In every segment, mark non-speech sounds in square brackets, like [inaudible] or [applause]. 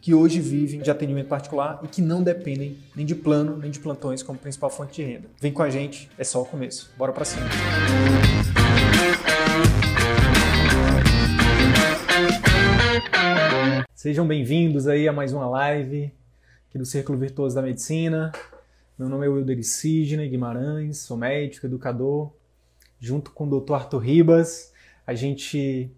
que hoje vivem de atendimento particular e que não dependem nem de plano nem de plantões como principal fonte de renda. Vem com a gente, é só o começo. Bora para cima. Sejam bem-vindos aí a mais uma live aqui do Círculo Virtuoso da Medicina. Meu nome é Wilder Sidney Guimarães, sou médico, educador. Junto com o Dr. Arthur Ribas, a gente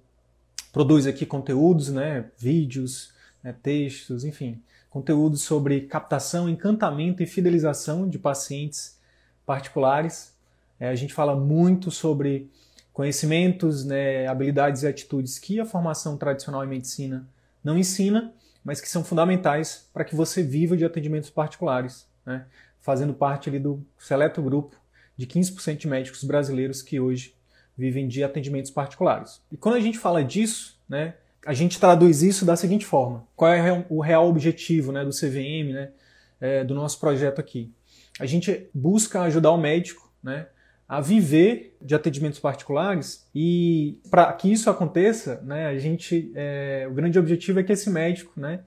produz aqui conteúdos, né, vídeos, né, textos, enfim, conteúdos sobre captação, encantamento e fidelização de pacientes particulares. É, a gente fala muito sobre conhecimentos, né, habilidades e atitudes que a formação tradicional em medicina não ensina, mas que são fundamentais para que você viva de atendimentos particulares, né, fazendo parte ali do seleto grupo de 15% de médicos brasileiros que hoje vivem de atendimentos particulares. E quando a gente fala disso, né, a gente traduz isso da seguinte forma: qual é o real objetivo né, do CVM, né, é, do nosso projeto aqui? A gente busca ajudar o médico né, a viver de atendimentos particulares e para que isso aconteça, né, a gente, é, o grande objetivo é que esse médico né,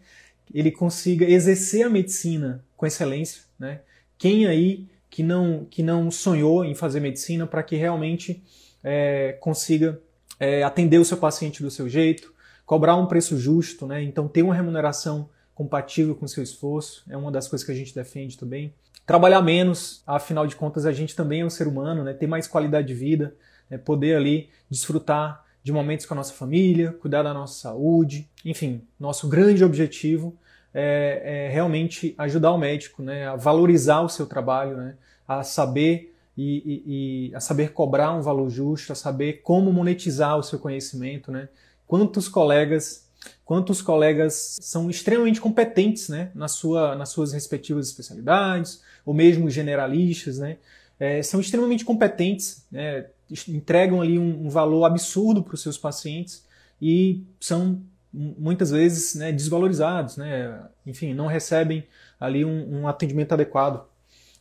ele consiga exercer a medicina com excelência. Né? Quem aí que não, que não sonhou em fazer medicina para que realmente é, consiga é, atender o seu paciente do seu jeito, cobrar um preço justo, né? Então ter uma remuneração compatível com o seu esforço é uma das coisas que a gente defende também. Trabalhar menos, afinal de contas a gente também é um ser humano, né? Ter mais qualidade de vida, né? poder ali desfrutar de momentos com a nossa família, cuidar da nossa saúde, enfim, nosso grande objetivo é, é realmente ajudar o médico, né? A valorizar o seu trabalho, né? A saber e, e, e, a saber cobrar um valor justo, a saber como monetizar o seu conhecimento, né? Quantos colegas quantos colegas são extremamente competentes né, na sua, nas suas respectivas especialidades, ou mesmo generalistas, né, é, são extremamente competentes, né, entregam ali um, um valor absurdo para os seus pacientes e são muitas vezes né, desvalorizados, né, enfim, não recebem ali um, um atendimento adequado.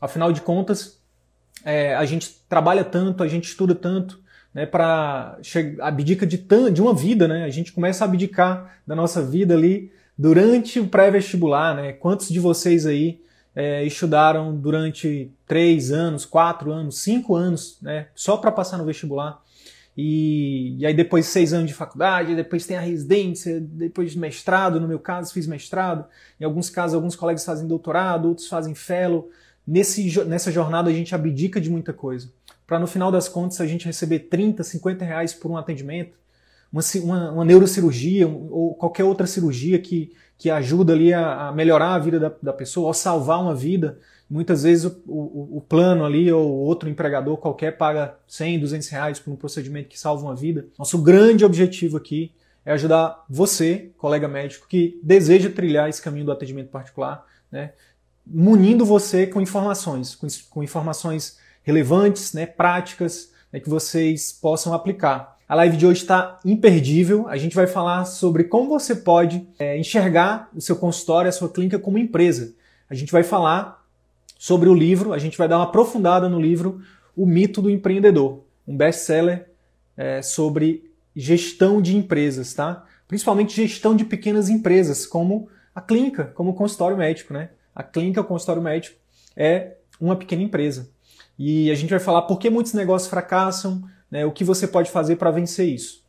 Afinal de contas, é, a gente trabalha tanto, a gente estuda tanto, né, para abdica de, de uma vida, né? A gente começa a abdicar da nossa vida ali durante o pré-vestibular, né? Quantos de vocês aí é, estudaram durante três anos, quatro anos, cinco anos, né? Só para passar no vestibular. E, e, aí depois seis anos de faculdade, depois tem a residência, depois mestrado, no meu caso fiz mestrado, em alguns casos alguns colegas fazem doutorado, outros fazem fellow. Nesse, nessa jornada a gente abdica de muita coisa para no final das contas a gente receber 30, 50 reais por um atendimento, uma, uma, uma neurocirurgia ou qualquer outra cirurgia que, que ajuda ali a, a melhorar a vida da, da, pessoa ou salvar uma vida. Muitas vezes o, o, o, plano ali ou outro empregador qualquer paga 100, 200 reais por um procedimento que salva uma vida. Nosso grande objetivo aqui é ajudar você, colega médico, que deseja trilhar esse caminho do atendimento particular, né, munindo você com informações, com, com informações relevantes, né, práticas, né, que vocês possam aplicar. A live de hoje está imperdível. A gente vai falar sobre como você pode é, enxergar o seu consultório, a sua clínica como empresa. A gente vai falar sobre o livro, a gente vai dar uma aprofundada no livro O Mito do Empreendedor, um best-seller é, sobre gestão de empresas, tá? Principalmente gestão de pequenas empresas, como a clínica, como o consultório médico, né? A clínica, o consultório médico é uma pequena empresa. E a gente vai falar por que muitos negócios fracassam, né, o que você pode fazer para vencer isso.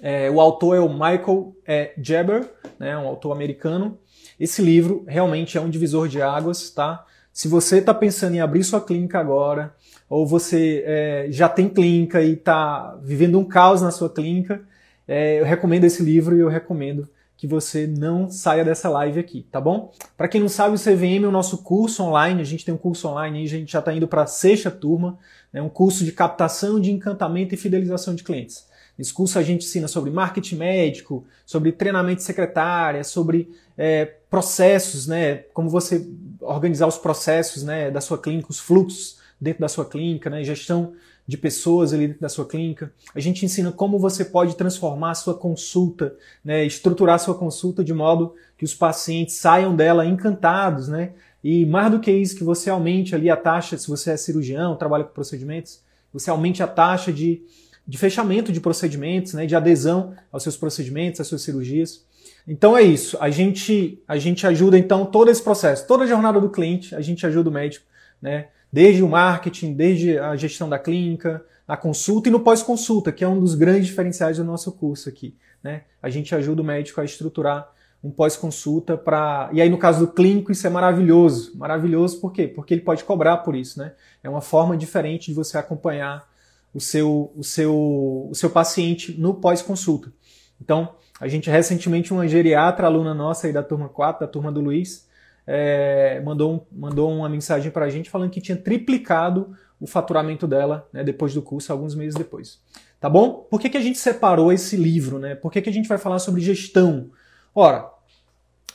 É, o autor é o Michael é, Jaber, né, um autor americano. Esse livro realmente é um divisor de águas, tá? Se você está pensando em abrir sua clínica agora, ou você é, já tem clínica e está vivendo um caos na sua clínica, é, eu recomendo esse livro e eu recomendo que você não saia dessa live aqui, tá bom? Para quem não sabe, o CVM é o nosso curso online, a gente tem um curso online, a gente já está indo para a sexta turma, é né, um curso de captação, de encantamento e fidelização de clientes. Nesse curso a gente ensina sobre marketing médico, sobre treinamento de secretária, sobre é, processos, né, como você organizar os processos né, da sua clínica, os fluxos dentro da sua clínica, né, gestão de pessoas ali dentro da sua clínica. A gente ensina como você pode transformar a sua consulta, né, estruturar a sua consulta de modo que os pacientes saiam dela encantados, né? E mais do que isso, que você aumente ali a taxa, se você é cirurgião, trabalha com procedimentos, você aumente a taxa de, de fechamento de procedimentos, né, de adesão aos seus procedimentos, às suas cirurgias. Então é isso. A gente, a gente ajuda então todo esse processo, toda a jornada do cliente, a gente ajuda o médico, né? Desde o marketing, desde a gestão da clínica, a consulta e no pós-consulta, que é um dos grandes diferenciais do nosso curso aqui. Né? A gente ajuda o médico a estruturar um pós-consulta para. E aí, no caso do clínico, isso é maravilhoso. Maravilhoso por quê? Porque ele pode cobrar por isso, né? É uma forma diferente de você acompanhar o seu, o seu, o seu paciente no pós-consulta. Então, a gente recentemente, uma geriatra, aluna nossa aí da turma 4, da turma do Luiz, é, mandou, um, mandou uma mensagem para a gente falando que tinha triplicado o faturamento dela né, depois do curso, alguns meses depois. Tá bom? Por que, que a gente separou esse livro? Né? Por que, que a gente vai falar sobre gestão? Ora,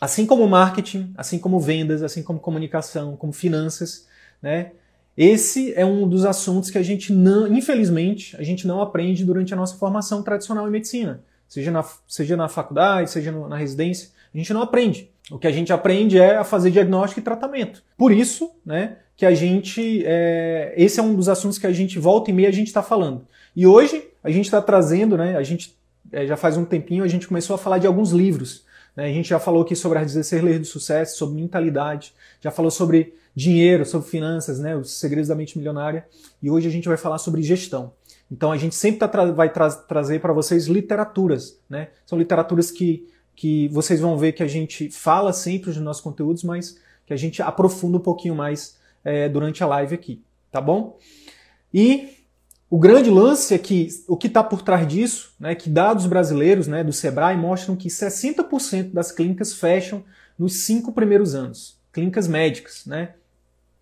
assim como marketing, assim como vendas, assim como comunicação, como finanças, né? Esse é um dos assuntos que a gente não, infelizmente, a gente não aprende durante a nossa formação tradicional em medicina. Seja na, seja na faculdade, seja na residência, a gente não aprende. O que a gente aprende é a fazer diagnóstico e tratamento. Por isso, né, que a gente. É, esse é um dos assuntos que a gente volta e meia a gente está falando. E hoje a gente está trazendo, né, a gente é, já faz um tempinho, a gente começou a falar de alguns livros. Né, a gente já falou aqui sobre as 16 leis do sucesso, sobre mentalidade, já falou sobre dinheiro, sobre finanças, né, os segredos da mente milionária. E hoje a gente vai falar sobre gestão. Então a gente sempre tá tra vai tra trazer para vocês literaturas, né? São literaturas que que vocês vão ver que a gente fala sempre dos nossos conteúdos, mas que a gente aprofunda um pouquinho mais é, durante a live aqui, tá bom? E o grande lance é que o que está por trás disso, né, que dados brasileiros né, do Sebrae mostram que 60% das clínicas fecham nos cinco primeiros anos, clínicas médicas. Né?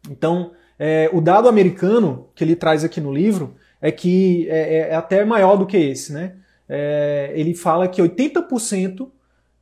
Então, é, o dado americano que ele traz aqui no livro é que é, é, até maior do que esse. Né? É, ele fala que 80%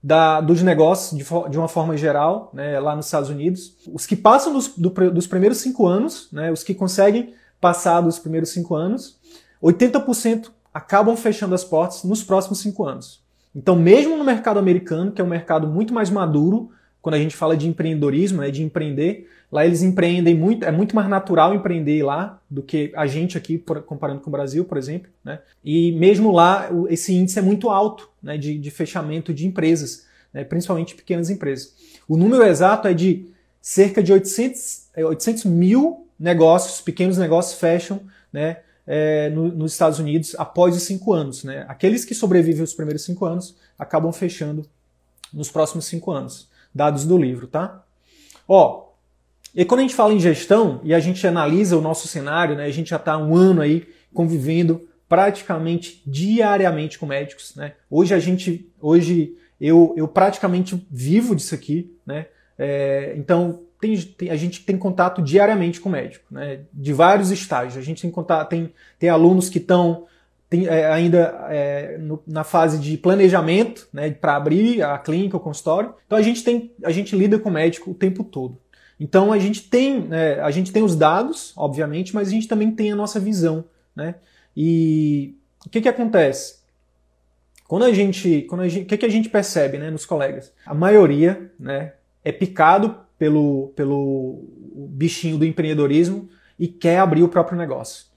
da, dos negócios de, de, uma forma geral, né, lá nos Estados Unidos. Os que passam dos, do, dos primeiros cinco anos, né, os que conseguem passar dos primeiros cinco anos, 80% acabam fechando as portas nos próximos cinco anos. Então, mesmo no mercado americano, que é um mercado muito mais maduro, quando a gente fala de empreendedorismo, né, de empreender, lá eles empreendem muito, é muito mais natural empreender lá do que a gente aqui, comparando com o Brasil, por exemplo. Né? E mesmo lá, esse índice é muito alto né, de, de fechamento de empresas, né, principalmente pequenas empresas. O número exato é de cerca de 800, 800 é, mil negócios, pequenos negócios, fecham né, é, no, nos Estados Unidos após os cinco anos. Né? Aqueles que sobrevivem os primeiros cinco anos acabam fechando nos próximos cinco anos dados do livro, tá? Ó, e quando a gente fala em gestão e a gente analisa o nosso cenário, né, a gente já está um ano aí convivendo praticamente diariamente com médicos, né? Hoje a gente, hoje eu, eu praticamente vivo disso aqui, né? É, então tem, tem, a gente tem contato diariamente com médico, né? De vários estágios. A gente tem contato, tem, tem alunos que estão é, ainda é, no, na fase de planejamento, né, para abrir a clínica, o consultório. Então a gente tem, a gente lida com médico o tempo todo. Então a gente tem, né, a gente tem os dados, obviamente, mas a gente também tem a nossa visão, né? E o que que acontece? Quando a gente, quando a gente, o que que a gente percebe, né, nos colegas? A maioria, né, é picado pelo pelo bichinho do empreendedorismo e quer abrir o próprio negócio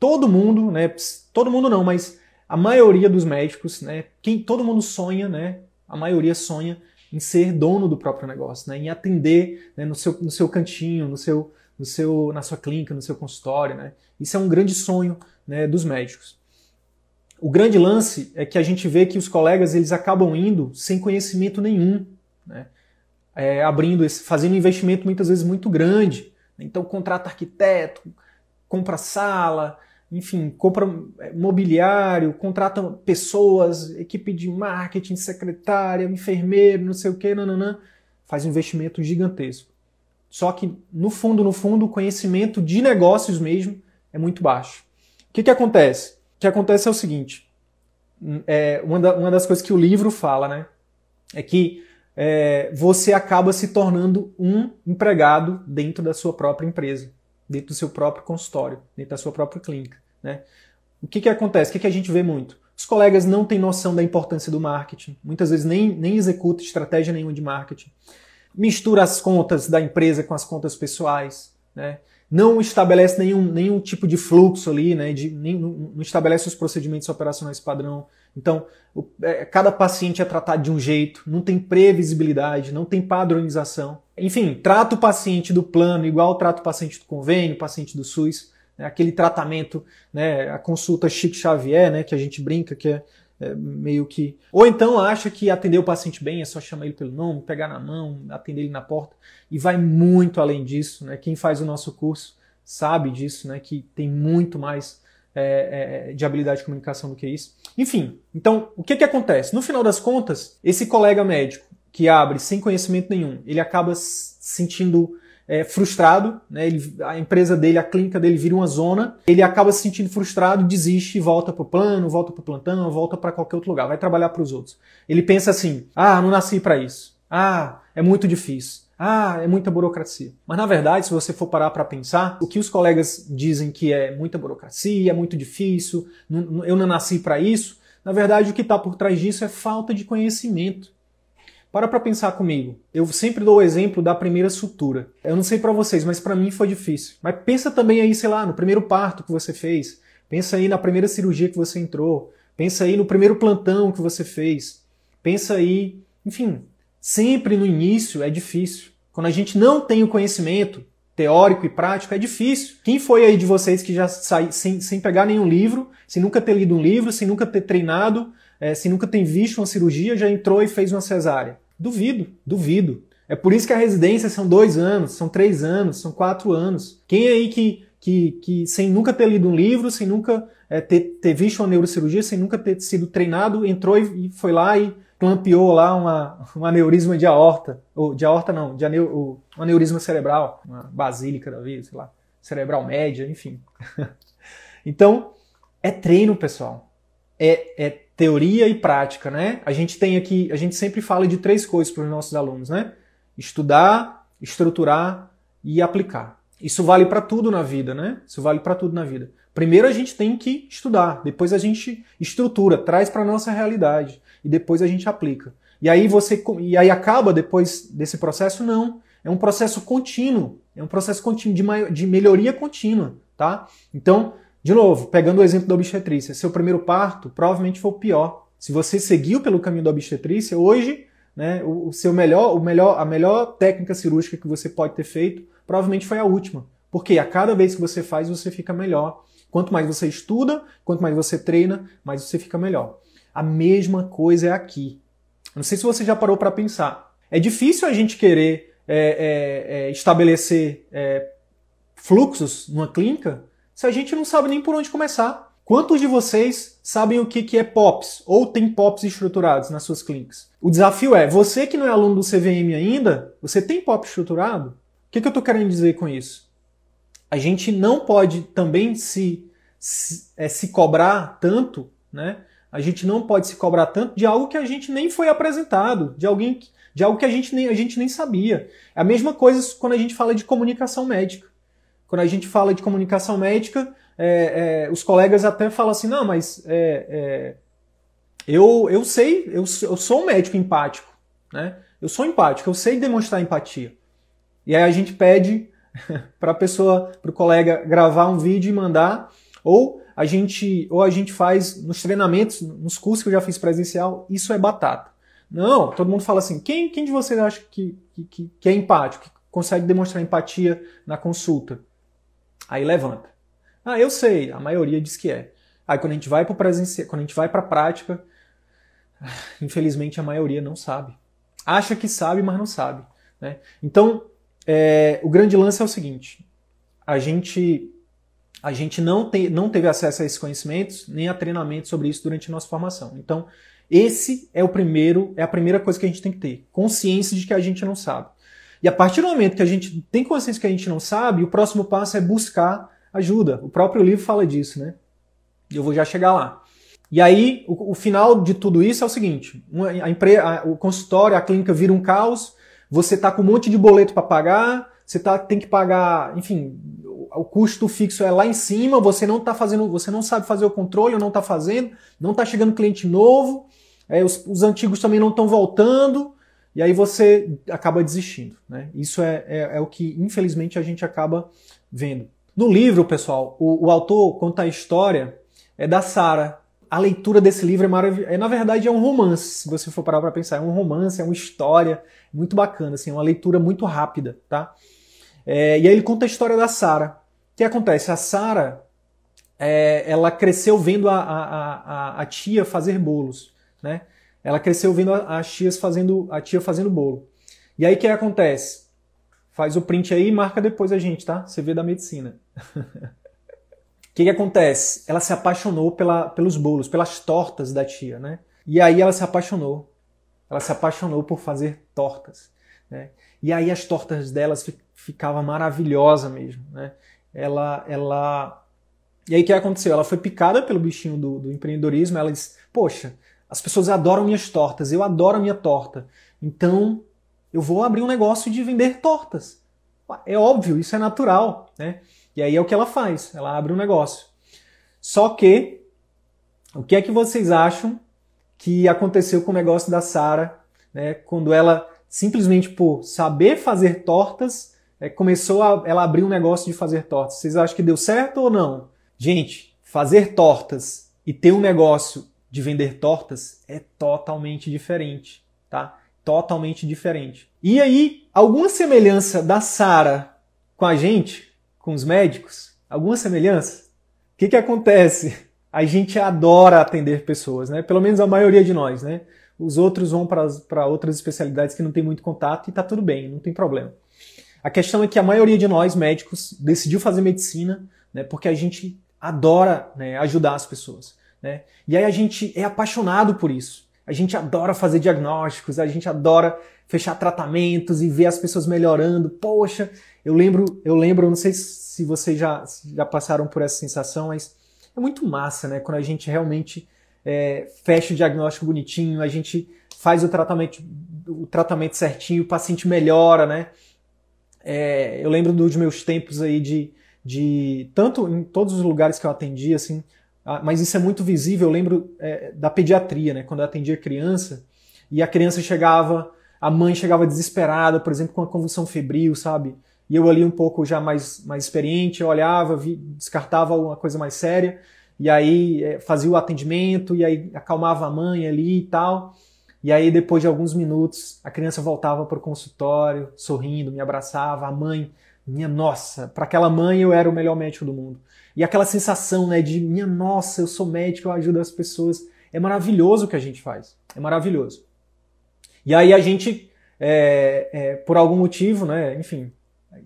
todo mundo, né? Todo mundo não, mas a maioria dos médicos, né? Quem todo mundo sonha, né? A maioria sonha em ser dono do próprio negócio, né? Em atender né, no, seu, no seu cantinho, no seu, no seu, na sua clínica, no seu consultório, né? Isso é um grande sonho né, dos médicos. O grande lance é que a gente vê que os colegas eles acabam indo sem conhecimento nenhum, né? É, abrindo esse, fazendo um investimento muitas vezes muito grande. Então contrata arquiteto, compra sala, enfim, compra é, mobiliário, contrata pessoas, equipe de marketing, secretária, enfermeiro, não sei o que, nananã, faz um investimento gigantesco. Só que, no fundo, no fundo, o conhecimento de negócios mesmo é muito baixo. O que, que acontece? O que acontece é o seguinte: é, uma, da, uma das coisas que o livro fala, né? É que é, você acaba se tornando um empregado dentro da sua própria empresa dentro do seu próprio consultório, dentro da sua própria clínica. Né? O que, que acontece? O que, que a gente vê muito? Os colegas não têm noção da importância do marketing, muitas vezes nem, nem executa estratégia nenhuma de marketing. Mistura as contas da empresa com as contas pessoais, né? não estabelece nenhum, nenhum tipo de fluxo ali, né? de, nem, não estabelece os procedimentos operacionais padrão. Então, o, é, cada paciente é tratado de um jeito, não tem previsibilidade, não tem padronização. Enfim, trata o paciente do plano igual trata o paciente do convênio, paciente do SUS. Né, aquele tratamento, né, a consulta Chico Xavier, né, que a gente brinca que é, é, meio que. Ou então acha que atender o paciente bem é só chamar ele pelo nome, pegar na mão, atender ele na porta. E vai muito além disso. Né? Quem faz o nosso curso sabe disso, né? que tem muito mais é, é, de habilidade de comunicação do que isso. Enfim, então o que, que acontece? No final das contas, esse colega médico que abre sem conhecimento nenhum, ele acaba sentindo é, frustrado, né? ele, a empresa dele, a clínica dele vira uma zona, ele acaba se sentindo frustrado, desiste e volta para o plano, volta para o plantão, volta para qualquer outro lugar, vai trabalhar para os outros. Ele pensa assim: ah, não nasci para isso. Ah, é muito difícil. Ah, é muita burocracia. Mas na verdade, se você for parar para pensar, o que os colegas dizem que é muita burocracia, é muito difícil, eu não nasci para isso, na verdade o que está por trás disso é falta de conhecimento. Para para pensar comigo. Eu sempre dou o exemplo da primeira sutura. Eu não sei para vocês, mas para mim foi difícil. Mas pensa também aí, sei lá, no primeiro parto que você fez. Pensa aí na primeira cirurgia que você entrou. Pensa aí no primeiro plantão que você fez. Pensa aí, enfim, sempre no início é difícil. Quando a gente não tem o conhecimento teórico e prático, é difícil. Quem foi aí de vocês que já sai sem, sem pegar nenhum livro, sem nunca ter lido um livro, sem nunca ter treinado, é, sem nunca ter visto uma cirurgia, já entrou e fez uma cesárea? Duvido, duvido. É por isso que a residência são dois anos, são três anos, são quatro anos. Quem aí que, que, que sem nunca ter lido um livro, sem nunca é, ter, ter visto uma neurocirurgia, sem nunca ter sido treinado, entrou e, e foi lá e clampeou lá uma, um aneurisma de aorta, ou de aorta não, de aneu, um aneurisma cerebral, uma basílica da vida, sei lá, cerebral média, enfim. [laughs] então, é treino, pessoal. É, é teoria e prática, né? A gente tem aqui, a gente sempre fala de três coisas para os nossos alunos, né? Estudar, estruturar e aplicar. Isso vale para tudo na vida, né? Isso vale para tudo na vida. Primeiro a gente tem que estudar, depois a gente estrutura, traz para nossa realidade e depois a gente aplica. E aí você e aí acaba depois desse processo não, é um processo contínuo, é um processo contínuo de, de melhoria contínua, tá? Então, de novo, pegando o exemplo da obstetrícia, seu primeiro parto provavelmente foi o pior. Se você seguiu pelo caminho da obstetrícia, hoje, né, o, seu melhor, o melhor, a melhor técnica cirúrgica que você pode ter feito, provavelmente foi a última. Porque a cada vez que você faz, você fica melhor. Quanto mais você estuda, quanto mais você treina, mais você fica melhor. A mesma coisa é aqui. Não sei se você já parou para pensar. É difícil a gente querer é, é, é, estabelecer é, fluxos numa clínica se a gente não sabe nem por onde começar. Quantos de vocês sabem o que é POPs ou tem POPs estruturados nas suas clínicas? O desafio é, você que não é aluno do CVM ainda, você tem POP estruturado? O que, que eu estou querendo dizer com isso? A gente não pode também se, se, é, se cobrar tanto, né? A gente não pode se cobrar tanto de algo que a gente nem foi apresentado, de alguém de algo que a gente nem, a gente nem sabia. É a mesma coisa quando a gente fala de comunicação médica. Quando a gente fala de comunicação médica, é, é, os colegas até falam assim, não, mas é, é eu, eu sei, eu, eu sou um médico empático, né? Eu sou empático, eu sei demonstrar empatia. E aí a gente pede [laughs] para a pessoa, para o colega gravar um vídeo e mandar, ou a gente, ou a gente faz nos treinamentos, nos cursos que eu já fiz presencial, isso é batata. Não, todo mundo fala assim: quem, quem de vocês acha que, que, que é empático, que consegue demonstrar empatia na consulta? Aí levanta. Ah, eu sei, a maioria diz que é. Aí quando a gente vai para presencial, quando a gente vai para a prática, [sighs] infelizmente a maioria não sabe. Acha que sabe, mas não sabe. Né? Então, é, o grande lance é o seguinte: a gente a gente não, te, não teve acesso a esses conhecimentos, nem a treinamento sobre isso durante a nossa formação. Então, esse é o primeiro, é a primeira coisa que a gente tem que ter, consciência de que a gente não sabe. E a partir do momento que a gente tem consciência que a gente não sabe, o próximo passo é buscar ajuda. O próprio livro fala disso, né? Eu vou já chegar lá. E aí, o, o final de tudo isso é o seguinte: a empresa, o consultório, a clínica vira um caos, você está com um monte de boleto para pagar, você tá, tem que pagar, enfim, o custo fixo é lá em cima, você não está fazendo, você não sabe fazer o controle, não está fazendo, não está chegando cliente novo, é, os, os, antigos também não estão voltando, e aí você acaba desistindo. Né? Isso é, é, é, o que, infelizmente, a gente acaba vendo. No livro, pessoal, o, o autor conta a história é da Sara. A leitura desse livro é maravilhosa. É, na verdade, é um romance, se você for parar para pensar. É um romance, é uma história muito bacana, assim, é uma leitura muito rápida, tá? É, e aí ele conta a história da Sara. O que acontece? A Sara, é, ela cresceu vendo a, a, a, a, tia fazer bolos, né? Ela cresceu vendo as tias fazendo a tia fazendo bolo. E aí o que acontece? Faz o print aí e marca depois a gente, tá? Você vê da medicina. [laughs] O que, que acontece? Ela se apaixonou pela, pelos bolos, pelas tortas da tia, né? E aí ela se apaixonou. Ela se apaixonou por fazer tortas, né? E aí as tortas delas ficava maravilhosa mesmo, né? Ela, ela... E aí o que aconteceu? Ela foi picada pelo bichinho do, do empreendedorismo, ela disse, poxa, as pessoas adoram minhas tortas, eu adoro a minha torta, então eu vou abrir um negócio de vender tortas. É óbvio, isso é natural, né? E aí é o que ela faz, ela abre um negócio. Só que, o que é que vocês acham que aconteceu com o negócio da Sara, né, quando ela simplesmente por saber fazer tortas, é, começou a ela abrir um negócio de fazer tortas. Vocês acham que deu certo ou não? Gente, fazer tortas e ter um negócio de vender tortas é totalmente diferente, tá? Totalmente diferente. E aí, alguma semelhança da Sara com a gente, com os médicos? Alguma semelhança? O que, que acontece? A gente adora atender pessoas, né? Pelo menos a maioria de nós, né? Os outros vão para outras especialidades que não tem muito contato e tá tudo bem, não tem problema. A questão é que a maioria de nós, médicos, decidiu fazer medicina né, porque a gente adora né, ajudar as pessoas. Né? E aí a gente é apaixonado por isso. A gente adora fazer diagnósticos, a gente adora fechar tratamentos e ver as pessoas melhorando. Poxa, eu lembro, eu lembro, não sei se vocês já, já passaram por essa sensação, mas é muito massa, né? Quando a gente realmente é, fecha o diagnóstico bonitinho, a gente faz o tratamento, o tratamento certinho, o paciente melhora, né? É, eu lembro dos meus tempos aí de, de. Tanto em todos os lugares que eu atendi, assim, mas isso é muito visível. Eu lembro é, da pediatria, né? Quando eu atendia criança e a criança chegava, a mãe chegava desesperada, por exemplo, com uma convulsão febril, sabe? E eu ali um pouco já mais, mais experiente, olhava, vi, descartava uma coisa mais séria e aí é, fazia o atendimento, e aí acalmava a mãe ali e tal. E aí, depois de alguns minutos, a criança voltava para o consultório, sorrindo, me abraçava, a mãe, minha nossa, para aquela mãe eu era o melhor médico do mundo. E aquela sensação né, de, minha nossa, eu sou médico, eu ajudo as pessoas. É maravilhoso o que a gente faz, é maravilhoso. E aí a gente, é, é, por algum motivo, né, enfim,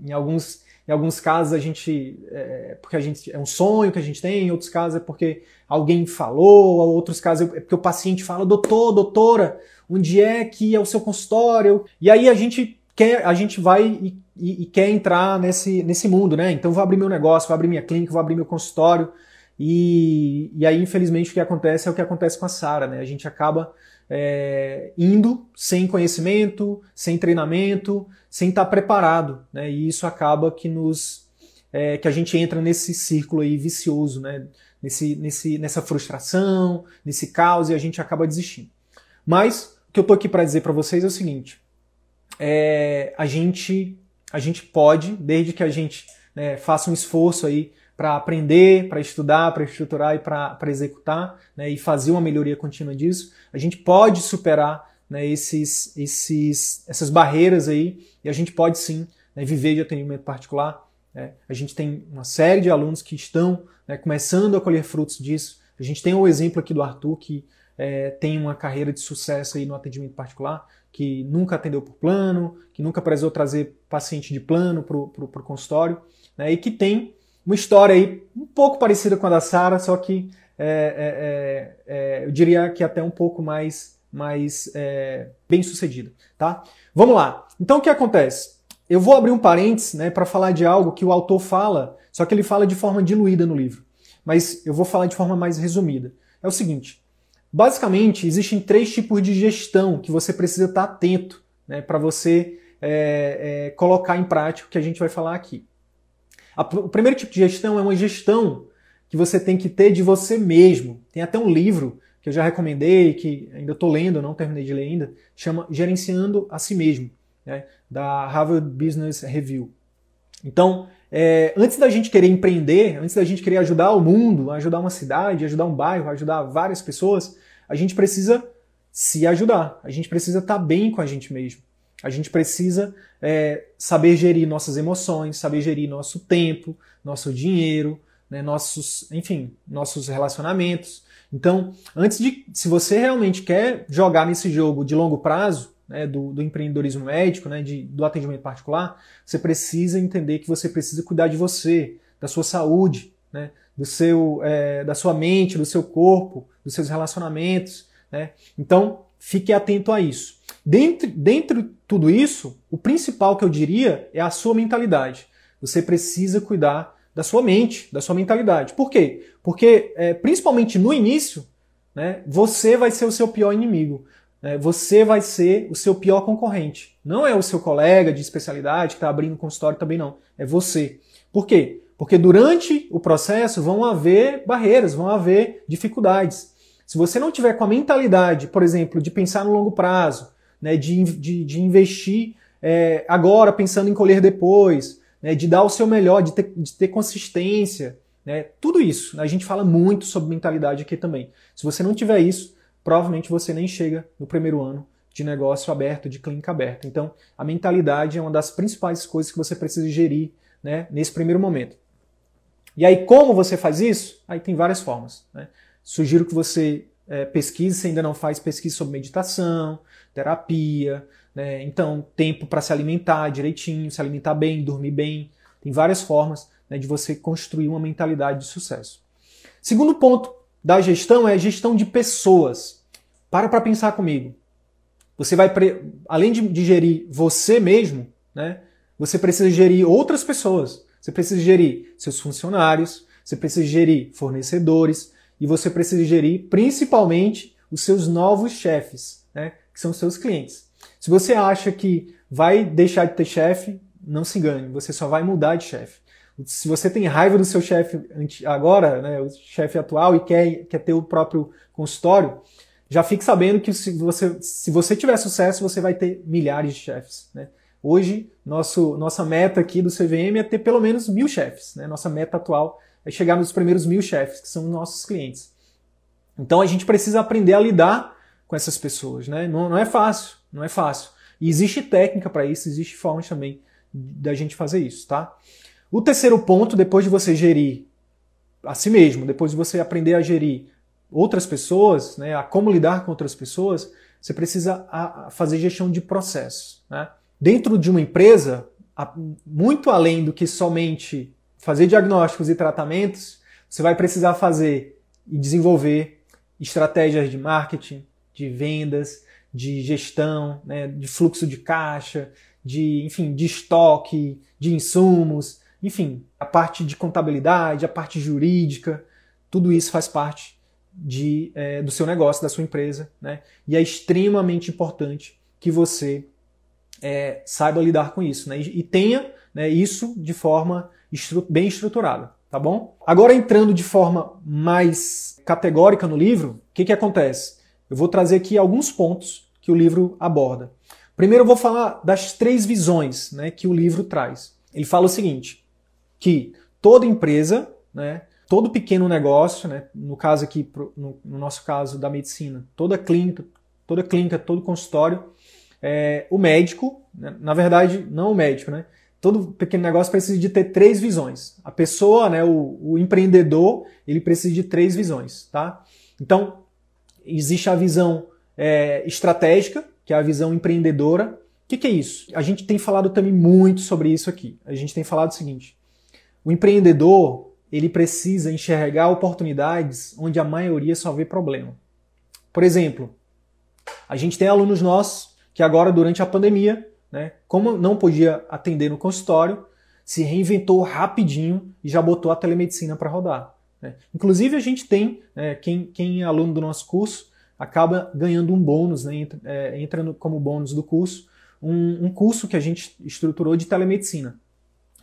em alguns em alguns casos a gente é porque a gente é um sonho que a gente tem, em outros casos é porque alguém falou, em outros casos é porque o paciente fala, doutor, doutora, onde é que é o seu consultório? E aí a gente quer, a gente vai e, e, e quer entrar nesse, nesse mundo, né? Então vou abrir meu negócio, vou abrir minha clínica, vou abrir meu consultório. E, e aí, infelizmente, o que acontece é o que acontece com a Sara, né? A gente acaba é, indo sem conhecimento, sem treinamento, sem estar preparado, né? E isso acaba que nos é, que a gente entra nesse círculo aí vicioso, né? Nesse, nesse, nessa frustração, nesse caos e a gente acaba desistindo. Mas o que eu estou aqui para dizer para vocês é o seguinte: é, a gente a gente pode, desde que a gente né, faça um esforço aí para aprender, para estudar, para estruturar e para executar, né, e fazer uma melhoria contínua disso, a gente pode superar né, esses, esses, essas barreiras aí e a gente pode sim né, viver de atendimento particular. Né. A gente tem uma série de alunos que estão né, começando a colher frutos disso. A gente tem o exemplo aqui do Arthur, que é, tem uma carreira de sucesso aí no atendimento particular, que nunca atendeu por plano, que nunca precisou trazer paciente de plano para o consultório, né, e que tem uma história aí um pouco parecida com a da Sara, só que é, é, é, é eu diria que até um pouco mais, mais é, bem sucedida, tá? Vamos lá. Então o que acontece? Eu vou abrir um parênteses né, para falar de algo que o autor fala, só que ele fala de forma diluída no livro. Mas eu vou falar de forma mais resumida. É o seguinte: basicamente, existem três tipos de gestão que você precisa estar atento né, para você é, é, colocar em prática o que a gente vai falar aqui. A, o primeiro tipo de gestão é uma gestão que você tem que ter de você mesmo. Tem até um livro que eu já recomendei, que ainda estou lendo, não terminei de ler ainda, chama Gerenciando a Si Mesmo, né, da Harvard Business Review. Então, é, antes da gente querer empreender, antes da gente querer ajudar o mundo, ajudar uma cidade, ajudar um bairro, ajudar várias pessoas, a gente precisa se ajudar. A gente precisa estar tá bem com a gente mesmo. A gente precisa é, saber gerir nossas emoções, saber gerir nosso tempo, nosso dinheiro, né, nossos, enfim, nossos relacionamentos. Então, antes de, se você realmente quer jogar nesse jogo de longo prazo, né, do, do, empreendedorismo médico, né, de, do atendimento particular, você precisa entender que você precisa cuidar de você, da sua saúde, né, do seu, é, da sua mente, do seu corpo, dos seus relacionamentos. Né? Então, fique atento a isso. Dentro, dentro de tudo isso, o principal que eu diria é a sua mentalidade. Você precisa cuidar da sua mente, da sua mentalidade. Por quê? Porque, é, principalmente no início, né, você vai ser o seu pior inimigo. Né? Você vai ser o seu pior concorrente. Não é o seu colega de especialidade que está abrindo consultório também, não. É você. Por quê? Porque durante o processo vão haver barreiras, vão haver dificuldades. Se você não tiver com a mentalidade, por exemplo, de pensar no longo prazo, né, de, de, de investir é, agora pensando em colher depois, né, de dar o seu melhor, de ter, de ter consistência, né, tudo isso. A gente fala muito sobre mentalidade aqui também. Se você não tiver isso, provavelmente você nem chega no primeiro ano de negócio aberto, de clínica aberta. Então, a mentalidade é uma das principais coisas que você precisa gerir né, nesse primeiro momento. E aí, como você faz isso? Aí tem várias formas. Né? Sugiro que você é, pesquise, se ainda não faz, pesquise sobre meditação, terapia, né? então tempo para se alimentar direitinho, se alimentar bem, dormir bem. Tem várias formas né, de você construir uma mentalidade de sucesso. Segundo ponto da gestão é a gestão de pessoas. Para para pensar comigo. Você vai, além de gerir você mesmo, né, você precisa gerir outras pessoas. Você precisa gerir seus funcionários, você precisa gerir fornecedores e você precisa gerir principalmente os seus novos chefes, né, que são os seus clientes. Se você acha que vai deixar de ter chefe, não se engane, você só vai mudar de chefe. Se você tem raiva do seu chefe agora, né, o chefe atual, e quer, quer ter o próprio consultório, já fique sabendo que se você, se você tiver sucesso, você vai ter milhares de chefes. Né? Hoje, nosso, nossa meta aqui do CVM é ter pelo menos mil chefes. Né? Nossa meta atual é chegar nos primeiros mil chefes, que são nossos clientes. Então a gente precisa aprender a lidar com essas pessoas. Né? Não, não é fácil, não é fácil. E existe técnica para isso, existe formas também da gente fazer isso, tá? O terceiro ponto, depois de você gerir a si mesmo, depois de você aprender a gerir outras pessoas, né, a como lidar com outras pessoas, você precisa a, a fazer gestão de processos. Né? Dentro de uma empresa, muito além do que somente fazer diagnósticos e tratamentos, você vai precisar fazer e desenvolver estratégias de marketing, de vendas, de gestão, né, de fluxo de caixa, de, enfim, de estoque, de insumos, enfim, a parte de contabilidade, a parte jurídica, tudo isso faz parte de, é, do seu negócio, da sua empresa, né? E é extremamente importante que você é, saiba lidar com isso, né? E, e tenha né, isso de forma estru bem estruturada, tá bom? Agora entrando de forma mais categórica no livro, o que, que acontece? Eu vou trazer aqui alguns pontos que o livro aborda. Primeiro eu vou falar das três visões né, que o livro traz. Ele fala o seguinte, que toda empresa, né, todo pequeno negócio, né, no caso aqui, no, no nosso caso da medicina, toda clínica, toda clínica, todo consultório, é, o médico, né, na verdade, não o médico, né? Todo pequeno negócio precisa de ter três visões. A pessoa, né, o, o empreendedor, ele precisa de três visões, tá? Então, existe a visão é, estratégica, que é a visão empreendedora. O que, que é isso? A gente tem falado também muito sobre isso aqui. A gente tem falado o seguinte: o empreendedor ele precisa enxergar oportunidades onde a maioria só vê problema. Por exemplo, a gente tem alunos nossos que agora, durante a pandemia, né, como não podia atender no consultório, se reinventou rapidinho e já botou a telemedicina para rodar. Né? Inclusive, a gente tem, é, quem, quem é aluno do nosso curso, acaba ganhando um bônus, né, entra, é, entra no, como bônus do curso, um, um, curso que a gente estruturou de telemedicina.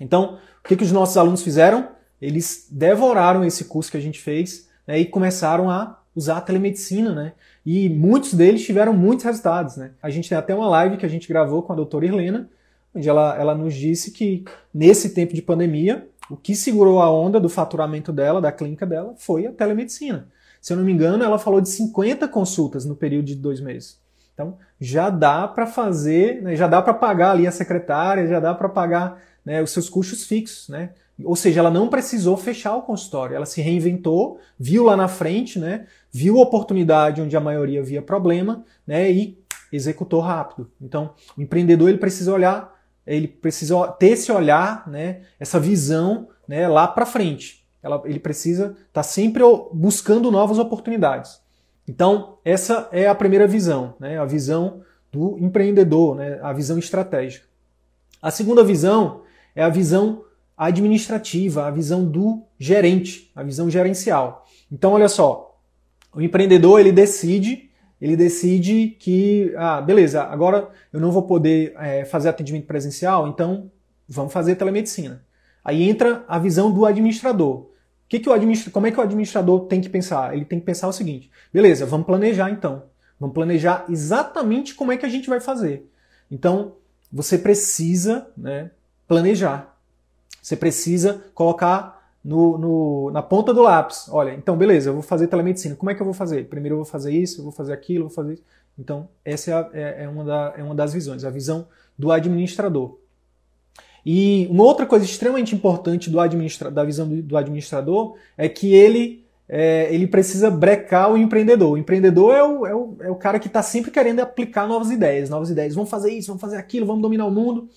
Então, o que, que os nossos alunos fizeram? Eles devoraram esse curso que a gente fez né, e começaram a usar a telemedicina, né? E muitos deles tiveram muitos resultados, né? A gente tem até uma live que a gente gravou com a doutora Irlena, onde ela, ela nos disse que nesse tempo de pandemia, o que segurou a onda do faturamento dela, da clínica dela, foi a telemedicina. Se eu não me engano, ela falou de 50 consultas no período de dois meses. Então, já dá para fazer, né, já dá para pagar ali a secretária, já dá para pagar né, os seus custos fixos, né? Ou seja, ela não precisou fechar o consultório, ela se reinventou, viu lá na frente, né? Viu a oportunidade onde a maioria via problema, né? E executou rápido. Então, o empreendedor ele precisa olhar, ele precisa ter esse olhar, né? Essa visão, né? Lá para frente. Ela, ele precisa estar tá sempre buscando novas oportunidades. Então, essa é a primeira visão, né? A visão do empreendedor, né? A visão estratégica. A segunda visão é a visão administrativa, a visão do gerente, a visão gerencial. Então, olha só, o empreendedor ele decide, ele decide que, ah, beleza, agora eu não vou poder é, fazer atendimento presencial, então vamos fazer telemedicina. Aí entra a visão do administrador. Que que o. Como é que o administrador tem que pensar? Ele tem que pensar o seguinte: beleza, vamos planejar então. Vamos planejar exatamente como é que a gente vai fazer. Então, você precisa né, planejar. Você precisa colocar no, no, na ponta do lápis. Olha, então beleza, eu vou fazer telemedicina. Como é que eu vou fazer? Primeiro eu vou fazer isso, eu vou fazer aquilo, eu vou fazer isso. Então, essa é, a, é, é, uma da, é uma das visões, a visão do administrador. E uma outra coisa extremamente importante do administra, da visão do, do administrador é que ele, é, ele precisa brecar o empreendedor. O empreendedor é o, é o, é o cara que está sempre querendo aplicar novas ideias, novas ideias. Vamos fazer isso, vamos fazer aquilo, vamos dominar o mundo.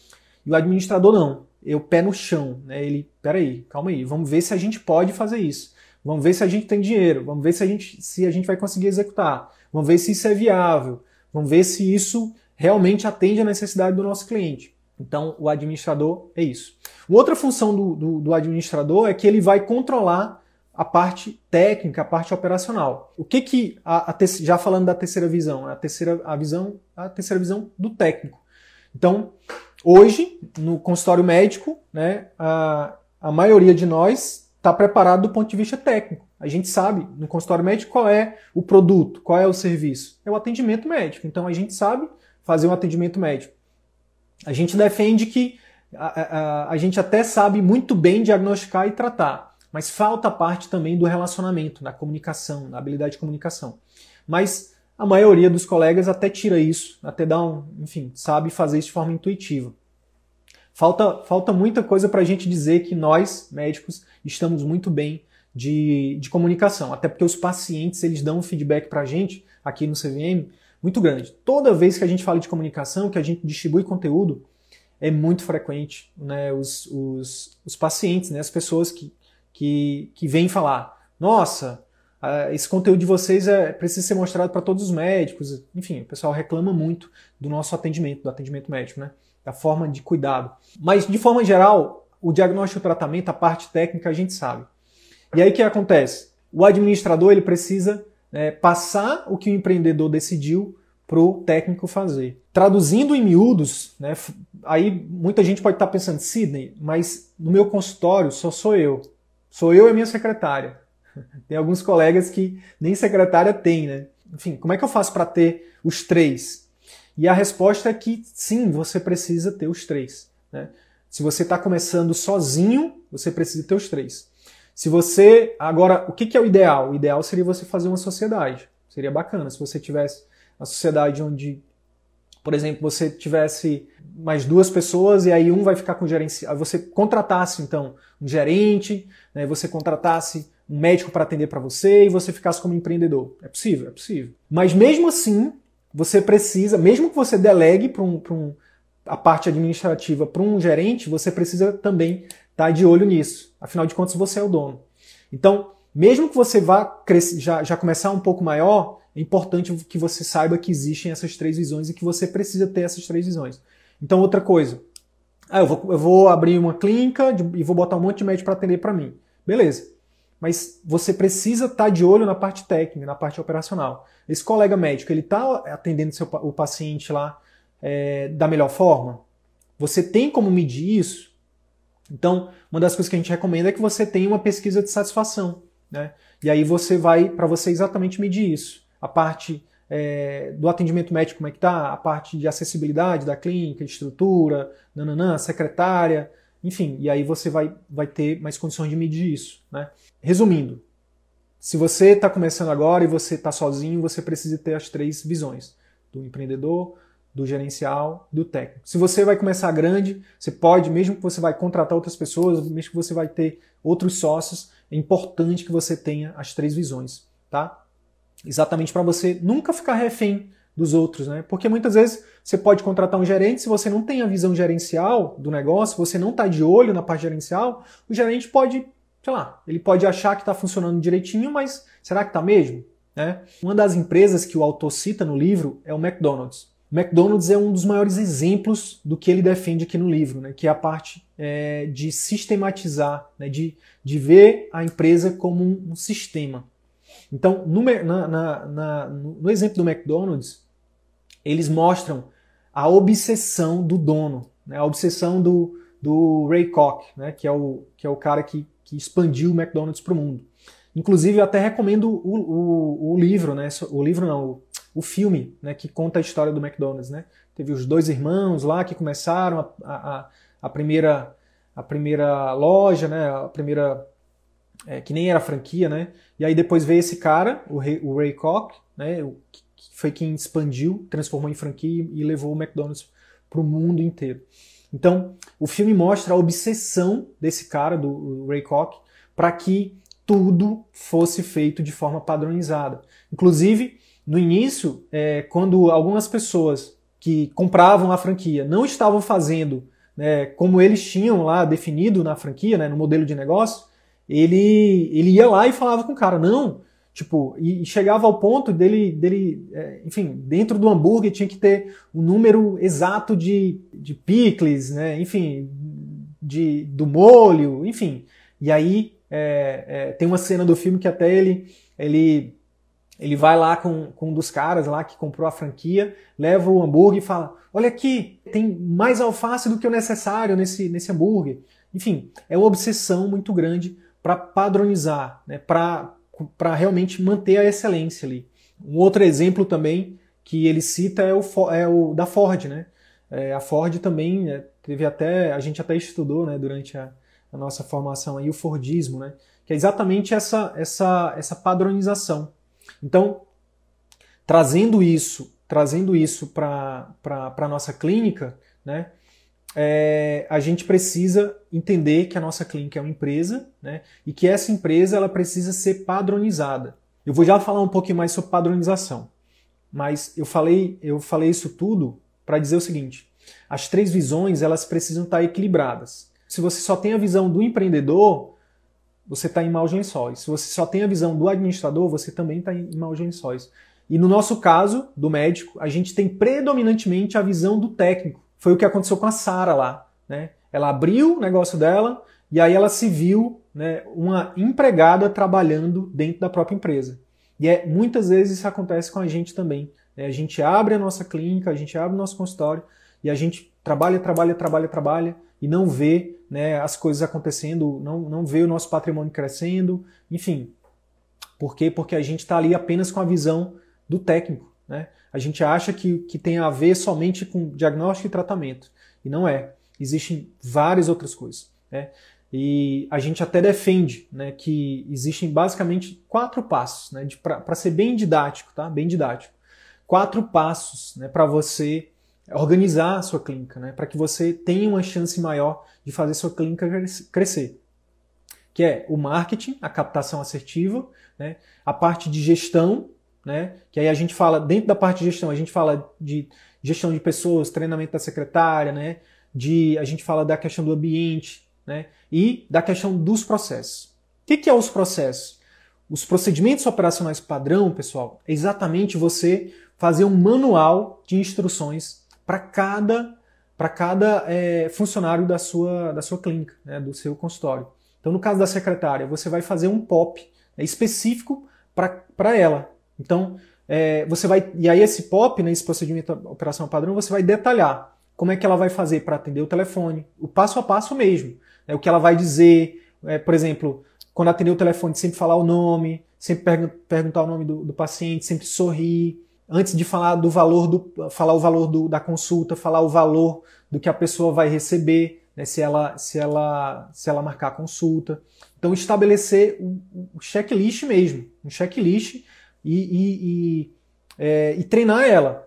E o administrador não eu pé no chão, né? Ele, peraí, calma aí, vamos ver se a gente pode fazer isso. Vamos ver se a gente tem dinheiro, vamos ver se a gente, se a gente vai conseguir executar, vamos ver se isso é viável, vamos ver se isso realmente atende à necessidade do nosso cliente. Então, o administrador é isso. Outra função do, do, do administrador é que ele vai controlar a parte técnica, a parte operacional. O que que a, a já falando da terceira visão, a terceira a visão, a terceira visão do técnico. Então, Hoje, no consultório médico, né, a, a maioria de nós está preparado do ponto de vista técnico. A gente sabe no consultório médico qual é o produto, qual é o serviço. É o atendimento médico. Então a gente sabe fazer um atendimento médico. A gente defende que a, a, a gente até sabe muito bem diagnosticar e tratar, mas falta parte também do relacionamento, da comunicação, da habilidade de comunicação. Mas a maioria dos colegas até tira isso, até dá um, enfim, sabe fazer isso de forma intuitiva. Falta, falta muita coisa para a gente dizer que nós, médicos, estamos muito bem de, de comunicação, até porque os pacientes eles dão um feedback para a gente aqui no CVM muito grande. Toda vez que a gente fala de comunicação, que a gente distribui conteúdo, é muito frequente né, os, os, os pacientes, né, as pessoas que, que, que vêm falar: nossa, esse conteúdo de vocês é, precisa ser mostrado para todos os médicos. Enfim, o pessoal reclama muito do nosso atendimento, do atendimento médico, né? Da forma de cuidado. Mas, de forma geral, o diagnóstico e o tratamento, a parte técnica, a gente sabe. E aí o que acontece? O administrador ele precisa né, passar o que o empreendedor decidiu para o técnico fazer. Traduzindo em miúdos, né, aí muita gente pode estar pensando, Sidney, mas no meu consultório só sou eu. Sou eu e minha secretária. [laughs] Tem alguns colegas que nem secretária tem, né? Enfim, como é que eu faço para ter os três? E a resposta é que sim, você precisa ter os três. Né? Se você está começando sozinho, você precisa ter os três. Se você. Agora, o que, que é o ideal? O ideal seria você fazer uma sociedade. Seria bacana se você tivesse uma sociedade onde, por exemplo, você tivesse mais duas pessoas e aí um vai ficar com gerente. Você contratasse então um gerente, né? você contratasse um médico para atender para você e você ficasse como empreendedor. É possível? É possível. Mas mesmo assim, você precisa, mesmo que você delegue para um, um, a parte administrativa para um gerente, você precisa também tá de olho nisso. Afinal de contas, você é o dono. Então, mesmo que você vá crescer, já, já começar um pouco maior, é importante que você saiba que existem essas três visões e que você precisa ter essas três visões. Então, outra coisa. Ah, eu vou, eu vou abrir uma clínica de, e vou botar um monte de médico para atender para mim. Beleza. Mas você precisa estar tá de olho na parte técnica, na parte operacional. Esse colega médico, ele está atendendo seu, o paciente lá é, da melhor forma? Você tem como medir isso? Então, uma das coisas que a gente recomenda é que você tenha uma pesquisa de satisfação. Né? E aí você vai, para você exatamente medir isso. A parte é, do atendimento médico, como é que tá? A parte de acessibilidade da clínica, estrutura, nananã, secretária, enfim. E aí você vai, vai ter mais condições de medir isso. Né? Resumindo, se você está começando agora e você está sozinho, você precisa ter as três visões: do empreendedor, do gerencial, do técnico. Se você vai começar grande, você pode, mesmo que você vai contratar outras pessoas, mesmo que você vai ter outros sócios, é importante que você tenha as três visões, tá? Exatamente para você nunca ficar refém dos outros, né? Porque muitas vezes você pode contratar um gerente, se você não tem a visão gerencial do negócio, você não está de olho na parte gerencial, o gerente pode, sei lá, ele pode achar que está funcionando direitinho, mas será que está mesmo? Né? Uma das empresas que o autor cita no livro é o McDonald's. McDonald's é um dos maiores exemplos do que ele defende aqui no livro, né, que é a parte é, de sistematizar, né, de, de ver a empresa como um, um sistema. Então, no, na, na, na, no exemplo do McDonald's, eles mostram a obsessão do dono, né, a obsessão do, do Ray Koch, né, que, é o, que é o cara que, que expandiu o McDonald's para o mundo. Inclusive, eu até recomendo o, o, o livro, né, o livro não, o filme, né, que conta a história do McDonald's, né? Teve os dois irmãos lá que começaram a, a, a primeira a primeira loja, né? A primeira é, que nem era franquia, né? E aí depois veio esse cara, o Ray, o Ray Koch, né? Que foi quem expandiu, transformou em franquia e levou o McDonald's para o mundo inteiro. Então, o filme mostra a obsessão desse cara, do Ray Koch, para que tudo fosse feito de forma padronizada. Inclusive, no início, é, quando algumas pessoas que compravam a franquia não estavam fazendo né, como eles tinham lá definido na franquia, né, no modelo de negócio, ele, ele ia lá e falava com o cara, não, tipo, e chegava ao ponto dele, dele é, enfim, dentro do hambúrguer tinha que ter o um número exato de, de picles, né, enfim, de, do molho, enfim. E aí é, é, tem uma cena do filme que até ele, ele ele vai lá com, com um dos caras lá que comprou a franquia, leva o hambúrguer e fala: Olha aqui, tem mais alface do que o necessário nesse, nesse hambúrguer. Enfim, é uma obsessão muito grande para padronizar, né, para realmente manter a excelência ali. Um outro exemplo também que ele cita é o, é o da Ford. Né? É, a Ford também é, teve até, a gente até estudou né, durante a, a nossa formação aí, o Fordismo, né? que é exatamente essa, essa, essa padronização. Então, trazendo isso, trazendo isso para a nossa clínica, né, é, a gente precisa entender que a nossa clínica é uma empresa né, e que essa empresa ela precisa ser padronizada. Eu vou já falar um pouquinho mais sobre padronização, mas eu falei, eu falei isso tudo para dizer o seguinte: as três visões elas precisam estar equilibradas. Se você só tem a visão do empreendedor, você está em maus lençóis. Se você só tem a visão do administrador, você também está em maus lençóis. E no nosso caso, do médico, a gente tem predominantemente a visão do técnico. Foi o que aconteceu com a Sara lá. Né? Ela abriu o negócio dela e aí ela se viu né, uma empregada trabalhando dentro da própria empresa. E é, muitas vezes isso acontece com a gente também. Né? A gente abre a nossa clínica, a gente abre o nosso consultório e a gente trabalha, trabalha, trabalha, trabalha e não vê né, as coisas acontecendo, não, não vê o nosso patrimônio crescendo, enfim. Por quê? Porque a gente está ali apenas com a visão do técnico. Né? A gente acha que, que tem a ver somente com diagnóstico e tratamento. E não é. Existem várias outras coisas. Né? E a gente até defende né, que existem basicamente quatro passos, né, para ser bem didático, tá? Bem didático. Quatro passos né, para você organizar a sua clínica, né, para que você tenha uma chance maior de fazer sua clínica crescer. Que é o marketing, a captação assertiva, né, a parte de gestão, né, que aí a gente fala, dentro da parte de gestão, a gente fala de gestão de pessoas, treinamento da secretária, né, de, a gente fala da questão do ambiente, né? e da questão dos processos. O que, que é os processos? Os procedimentos operacionais padrão, pessoal, é exatamente você fazer um manual de instruções para cada, pra cada é, funcionário da sua, da sua clínica, né, do seu consultório. Então, no caso da secretária, você vai fazer um POP né, específico para ela. Então, é, você vai. E aí, esse POP, né, esse procedimento operacional padrão, você vai detalhar como é que ela vai fazer para atender o telefone, o passo a passo mesmo. Né, o que ela vai dizer, é, por exemplo, quando atender o telefone, sempre falar o nome, sempre perguntar o nome do, do paciente, sempre sorrir. Antes de falar do valor do, falar o valor do, da consulta, falar o valor do que a pessoa vai receber, né, se ela se ela se ela marcar a consulta. Então estabelecer o, o checklist mesmo, um checklist e, e, e, é, e treinar ela.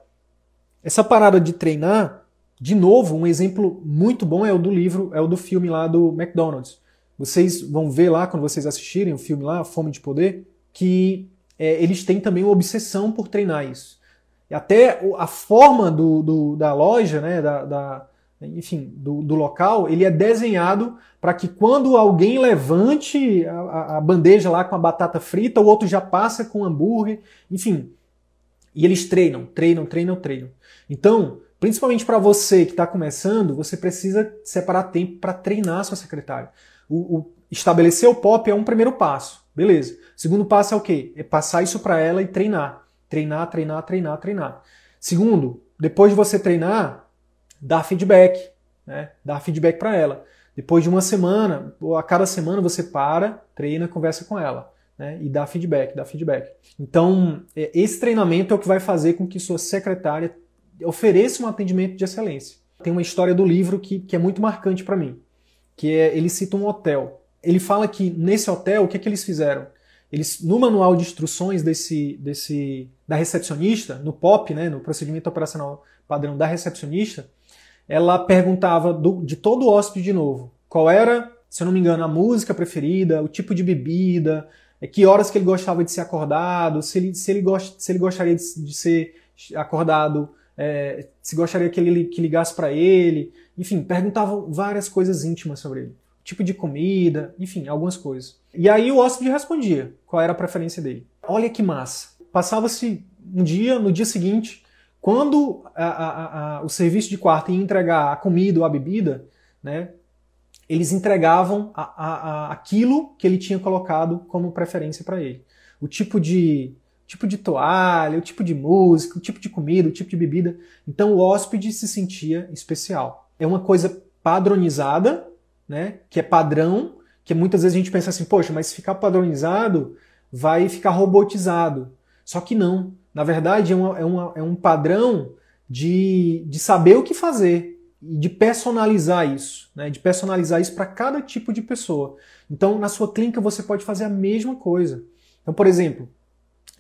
Essa parada de treinar, de novo, um exemplo muito bom é o do livro, é o do filme lá do McDonald's. Vocês vão ver lá, quando vocês assistirem o filme lá, Fome de Poder, que é, eles têm também uma obsessão por treinar isso. E até a forma do, do da loja, né, da, da enfim, do, do, local, ele é desenhado para que quando alguém levante a, a, bandeja lá com a batata frita, o outro já passa com o hambúrguer, enfim. E eles treinam, treinam, treinam, treinam. Então, principalmente para você que está começando, você precisa separar tempo para treinar sua secretária. O, o, estabelecer o POP é um primeiro passo, beleza. Segundo passo é o quê? É passar isso para ela e treinar. Treinar, treinar, treinar, treinar. Segundo, depois de você treinar, dar feedback, né? Feedback para ela. Depois de uma semana, ou a cada semana você para, treina, conversa com ela. Né, e dá feedback, dá feedback. Então, é, esse treinamento é o que vai fazer com que sua secretária ofereça um atendimento de excelência. Tem uma história do livro que, que é muito marcante para mim que é, ele cita um hotel. Ele fala que nesse hotel, o que, é que eles fizeram? Eles, no manual de instruções desse, desse, da recepcionista, no POP, né, no procedimento operacional padrão da recepcionista, ela perguntava do, de todo o hóspede de novo qual era, se eu não me engano, a música preferida, o tipo de bebida, é, que horas que ele gostava de ser acordado, se ele, se ele, gost, se ele gostaria de, de ser acordado, é, se gostaria que ele que ligasse para ele, enfim, perguntavam várias coisas íntimas sobre ele. Tipo de comida, enfim, algumas coisas. E aí o hóspede respondia qual era a preferência dele. Olha que massa. Passava-se um dia, no dia seguinte, quando a, a, a, o serviço de quarto ia entregar a comida ou a bebida, né, eles entregavam aquilo que ele tinha colocado como preferência para ele. O tipo de tipo de toalha, o tipo de música, o tipo de comida, o tipo de bebida. Então o hóspede se sentia especial é uma coisa padronizada, né? Que é padrão, que muitas vezes a gente pensa assim, poxa, mas se ficar padronizado, vai ficar robotizado. Só que não. Na verdade, é, uma, é, uma, é um padrão de, de saber o que fazer e de personalizar isso, né? de personalizar isso para cada tipo de pessoa. Então, na sua clínica, você pode fazer a mesma coisa. Então, por exemplo,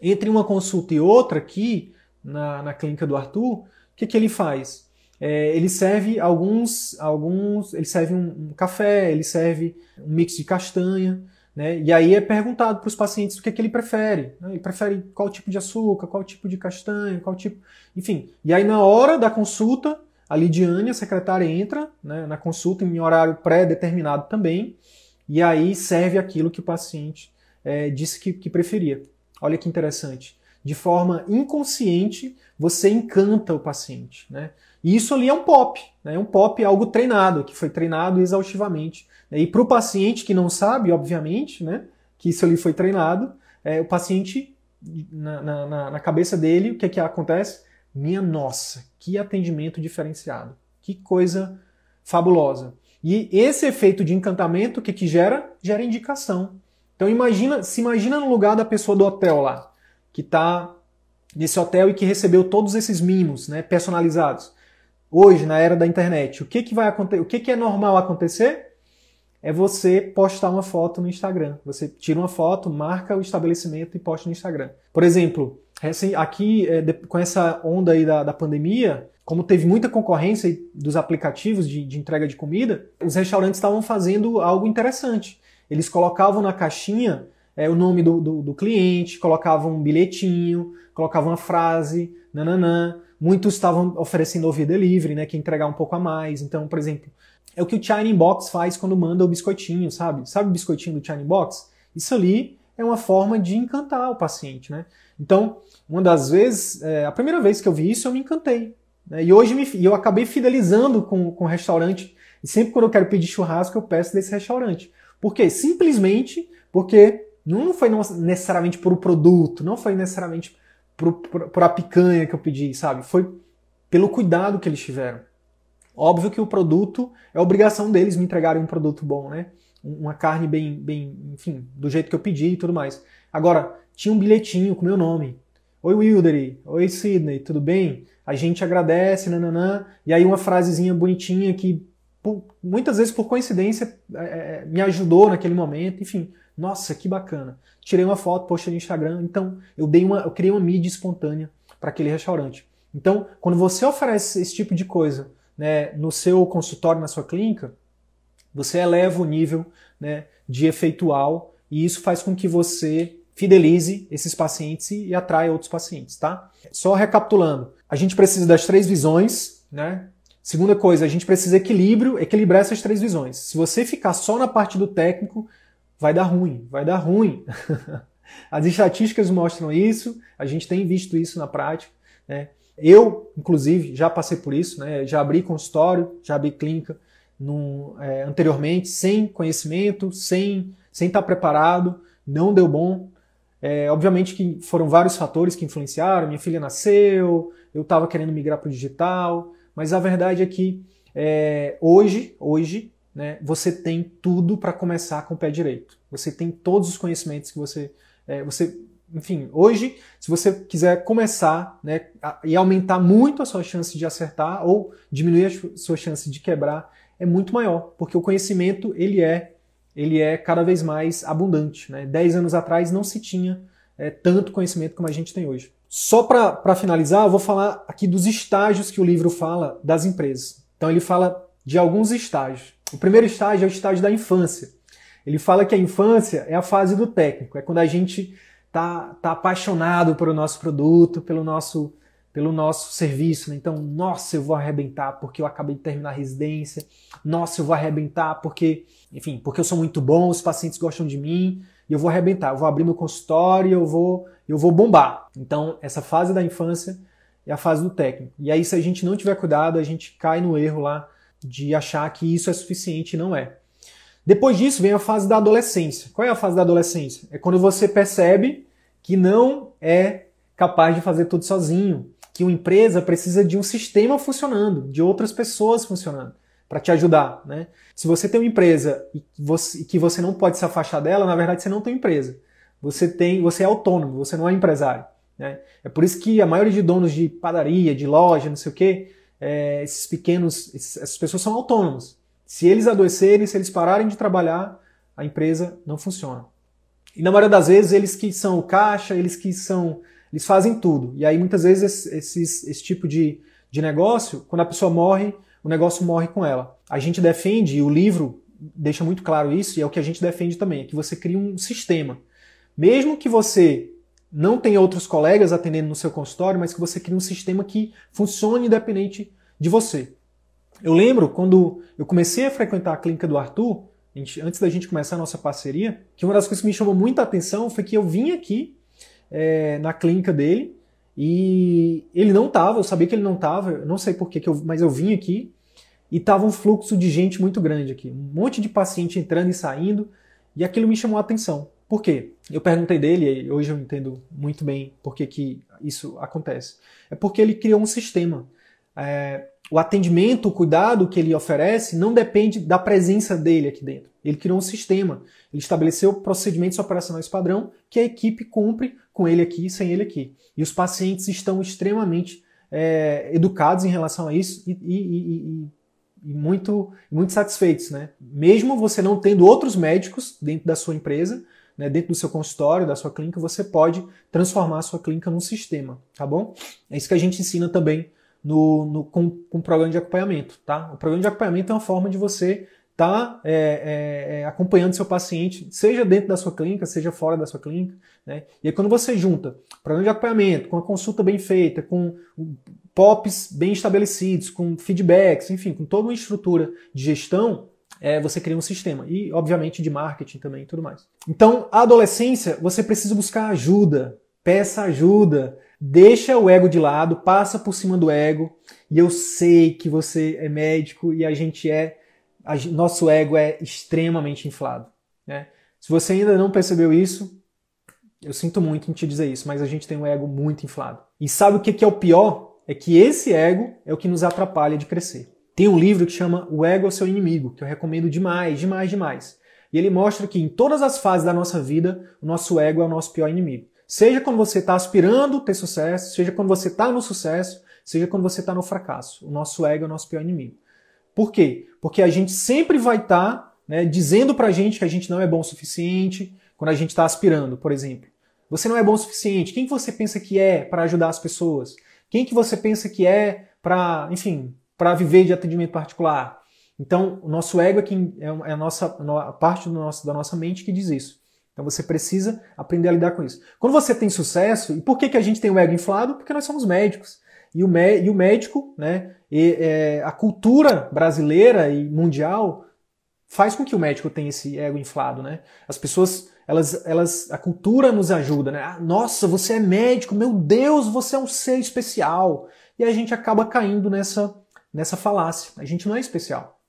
entre uma consulta e outra aqui, na, na clínica do Arthur, o que, que ele faz? É, ele serve alguns, alguns, ele serve um, um, café, ele serve um mix de castanha, né? E aí é perguntado para os pacientes o que, é que ele prefere. Né? Ele prefere qual tipo de açúcar, qual tipo de castanha, qual tipo, enfim. E aí na hora da consulta, a Lidiane, a secretária, entra né, na consulta em horário pré-determinado também, e aí serve aquilo que o paciente é, disse que, que preferia. Olha que interessante. De forma inconsciente, você encanta o paciente, né? E isso ali é um POP, né? um POP é algo treinado, que foi treinado exaustivamente. Né? E para o paciente que não sabe, obviamente, né, que isso ali foi treinado, é, o paciente, na, na, na cabeça dele, o que, é que acontece? Minha nossa, que atendimento diferenciado, que coisa fabulosa. E esse efeito de encantamento, o que, que gera? Gera indicação. Então imagina, se imagina no lugar da pessoa do hotel lá, que está nesse hotel e que recebeu todos esses mimos né, personalizados hoje, na era da internet, o que, que vai acontecer? O que, que é normal acontecer? É você postar uma foto no Instagram. Você tira uma foto, marca o estabelecimento e posta no Instagram. Por exemplo, aqui é, com essa onda aí da, da pandemia, como teve muita concorrência dos aplicativos de, de entrega de comida, os restaurantes estavam fazendo algo interessante. Eles colocavam na caixinha é, o nome do, do, do, cliente, colocavam um bilhetinho, colocavam uma frase, nananã. Muitos estavam oferecendo over delivery, né, que entregar um pouco a mais. Então, por exemplo, é o que o China Box faz quando manda o biscoitinho, sabe? Sabe o biscoitinho do China Box? Isso ali é uma forma de encantar o paciente, né? Então, uma das vezes, é, a primeira vez que eu vi isso, eu me encantei. Né? E hoje me, eu acabei fidelizando com, com o restaurante. E sempre quando eu quero pedir churrasco, eu peço desse restaurante. Por quê? Simplesmente porque não foi necessariamente por o produto, não foi necessariamente por, por, por a picanha que eu pedi, sabe? Foi pelo cuidado que eles tiveram. Óbvio que o produto é obrigação deles me entregarem um produto bom, né? Uma carne bem, bem, enfim, do jeito que eu pedi e tudo mais. Agora, tinha um bilhetinho com meu nome. Oi, Wildery. Oi, Sidney. Tudo bem? A gente agradece, nananã. E aí uma frasezinha bonitinha que muitas vezes por coincidência é, é, me ajudou naquele momento. Enfim, nossa, que bacana. Tirei uma foto, postei no Instagram. Então, eu dei uma, eu criei uma mídia espontânea para aquele restaurante. Então, quando você oferece esse tipo de coisa né, no seu consultório, na sua clínica, você eleva o nível né, de efeitual e isso faz com que você fidelize esses pacientes e atraia outros pacientes, tá? Só recapitulando, a gente precisa das três visões, né? Segunda coisa, a gente precisa equilíbrio, equilibrar essas três visões. Se você ficar só na parte do técnico, vai dar ruim, vai dar ruim. [laughs] As estatísticas mostram isso, a gente tem visto isso na prática, né? Eu, inclusive, já passei por isso, né? Já abri consultório, já abri clínica num, é, anteriormente, sem conhecimento, sem sem estar preparado, não deu bom. É, obviamente que foram vários fatores que influenciaram. Minha filha nasceu, eu estava querendo migrar para o digital, mas a verdade é que é, hoje, hoje, né, você tem tudo para começar com o pé direito. Você tem todos os conhecimentos que você, é, você, enfim, hoje, se você quiser começar, né, a, e aumentar muito a sua chance de acertar ou diminuir a sua chance de quebrar, é muito maior, porque o conhecimento ele é ele é cada vez mais abundante. Né? Dez anos atrás não se tinha é, tanto conhecimento como a gente tem hoje. Só para finalizar, eu vou falar aqui dos estágios que o livro fala das empresas. Então ele fala de alguns estágios. O primeiro estágio é o estágio da infância. Ele fala que a infância é a fase do técnico, é quando a gente tá, tá apaixonado pelo nosso produto, pelo nosso pelo nosso serviço. Né? Então, nossa, eu vou arrebentar porque eu acabei de terminar a residência. Nossa, eu vou arrebentar porque, enfim, porque eu sou muito bom, os pacientes gostam de mim e eu vou arrebentar. Eu vou abrir meu consultório, eu vou, eu vou bombar. Então, essa fase da infância é a fase do técnico. E aí, se a gente não tiver cuidado, a gente cai no erro lá de achar que isso é suficiente e não é. Depois disso vem a fase da adolescência. Qual é a fase da adolescência? É quando você percebe que não é capaz de fazer tudo sozinho, que uma empresa precisa de um sistema funcionando, de outras pessoas funcionando para te ajudar, né? Se você tem uma empresa e você, que você não pode se afastar dela, na verdade você não tem empresa. Você tem, você é autônomo, você não é empresário. Né? É por isso que a maioria de donos de padaria, de loja, não sei o quê, é, esses pequenos, esses, essas pessoas são autônomos. Se eles adoecerem, se eles pararem de trabalhar, a empresa não funciona. E na maioria das vezes eles que são o caixa, eles que são eles fazem tudo. E aí, muitas vezes, esse, esse tipo de, de negócio, quando a pessoa morre, o negócio morre com ela. A gente defende, e o livro deixa muito claro isso, e é o que a gente defende também, é que você cria um sistema. Mesmo que você não tenha outros colegas atendendo no seu consultório, mas que você crie um sistema que funcione independente de você. Eu lembro quando eu comecei a frequentar a clínica do Arthur, antes da gente começar a nossa parceria, que uma das coisas que me chamou muita atenção foi que eu vim aqui é, na clínica dele e ele não estava, eu sabia que ele não estava, não sei porquê, que eu, mas eu vim aqui e tava um fluxo de gente muito grande aqui, um monte de paciente entrando e saindo e aquilo me chamou a atenção. Por quê? Eu perguntei dele, e hoje eu entendo muito bem por que, que isso acontece. É porque ele criou um sistema. É, o atendimento, o cuidado que ele oferece não depende da presença dele aqui dentro. Ele criou um sistema. Ele estabeleceu procedimentos operacionais padrão que a equipe cumpre com ele aqui e sem ele aqui. E os pacientes estão extremamente é, educados em relação a isso e, e, e, e, muito, muito satisfeitos. Né? Mesmo você não tendo outros médicos dentro da sua empresa, né, dentro do seu consultório, da sua clínica, você pode transformar a sua clínica num sistema, tá bom? É isso que a gente ensina também no, no, com, com o programa de acompanhamento. Tá? O programa de acompanhamento é uma forma de você está é, é, é, acompanhando seu paciente, seja dentro da sua clínica, seja fora da sua clínica. Né? E aí, quando você junta programa de acompanhamento com a consulta bem feita, com POPs bem estabelecidos, com feedbacks, enfim, com toda uma estrutura de gestão, é, você cria um sistema. E, obviamente, de marketing também e tudo mais. Então, a adolescência, você precisa buscar ajuda. Peça ajuda. Deixa o ego de lado, passa por cima do ego. E eu sei que você é médico e a gente é. A, nosso ego é extremamente inflado. Né? Se você ainda não percebeu isso, eu sinto muito em te dizer isso, mas a gente tem um ego muito inflado. E sabe o que é o pior? É que esse ego é o que nos atrapalha de crescer. Tem um livro que chama O Ego é Seu Inimigo, que eu recomendo demais, demais, demais. E ele mostra que em todas as fases da nossa vida, o nosso ego é o nosso pior inimigo. Seja quando você está aspirando ter sucesso, seja quando você está no sucesso, seja quando você está no fracasso. O nosso ego é o nosso pior inimigo. Por quê? Porque a gente sempre vai estar tá, né, dizendo pra gente que a gente não é bom o suficiente, quando a gente está aspirando, por exemplo. Você não é bom o suficiente. Quem que você pensa que é para ajudar as pessoas? Quem que você pensa que é para, enfim, para viver de atendimento particular. Então, o nosso ego é, é, é a, nossa, a parte nosso, da nossa mente que diz isso. Então você precisa aprender a lidar com isso. Quando você tem sucesso, e por que, que a gente tem o ego inflado? Porque nós somos médicos. E o, e o médico, né, e, é, a cultura brasileira e mundial faz com que o médico tenha esse ego inflado, né? As pessoas, elas, elas, a cultura nos ajuda, né? Ah, nossa, você é médico, meu Deus, você é um ser especial. E a gente acaba caindo nessa nessa falácia. A gente não é especial.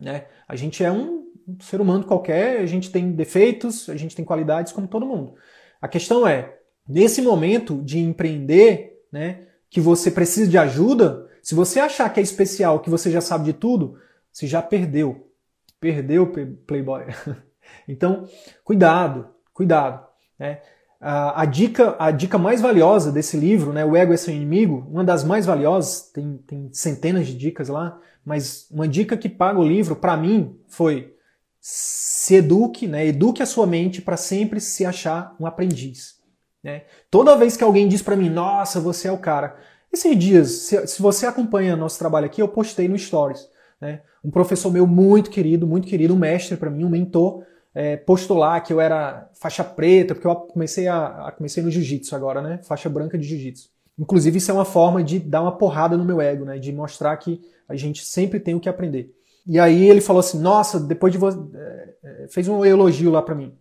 Né? A gente é um ser humano qualquer, a gente tem defeitos, a gente tem qualidades como todo mundo. A questão é, nesse momento de empreender, né, que você precisa de ajuda, se você achar que é especial, que você já sabe de tudo, você já perdeu. Perdeu, Playboy. [laughs] então, cuidado, cuidado. Né? A, dica, a dica mais valiosa desse livro, né, O Ego é Seu Inimigo, uma das mais valiosas, tem, tem centenas de dicas lá, mas uma dica que paga o livro, para mim, foi se eduque, né, eduque a sua mente para sempre se achar um aprendiz. Né? Toda vez que alguém diz para mim, nossa, você é o cara. Esses dias, se, se você acompanha nosso trabalho aqui, eu postei no Stories. Né? Um professor meu muito querido, muito querido, um mestre para mim, um mentor, é, postular que eu era faixa preta, porque eu comecei a, a comecei no jiu-jitsu agora, né? Faixa branca de jiu-jitsu. Inclusive, isso é uma forma de dar uma porrada no meu ego, né? De mostrar que a gente sempre tem o que aprender. E aí ele falou assim: Nossa, depois de você. É, é, fez um elogio lá para mim.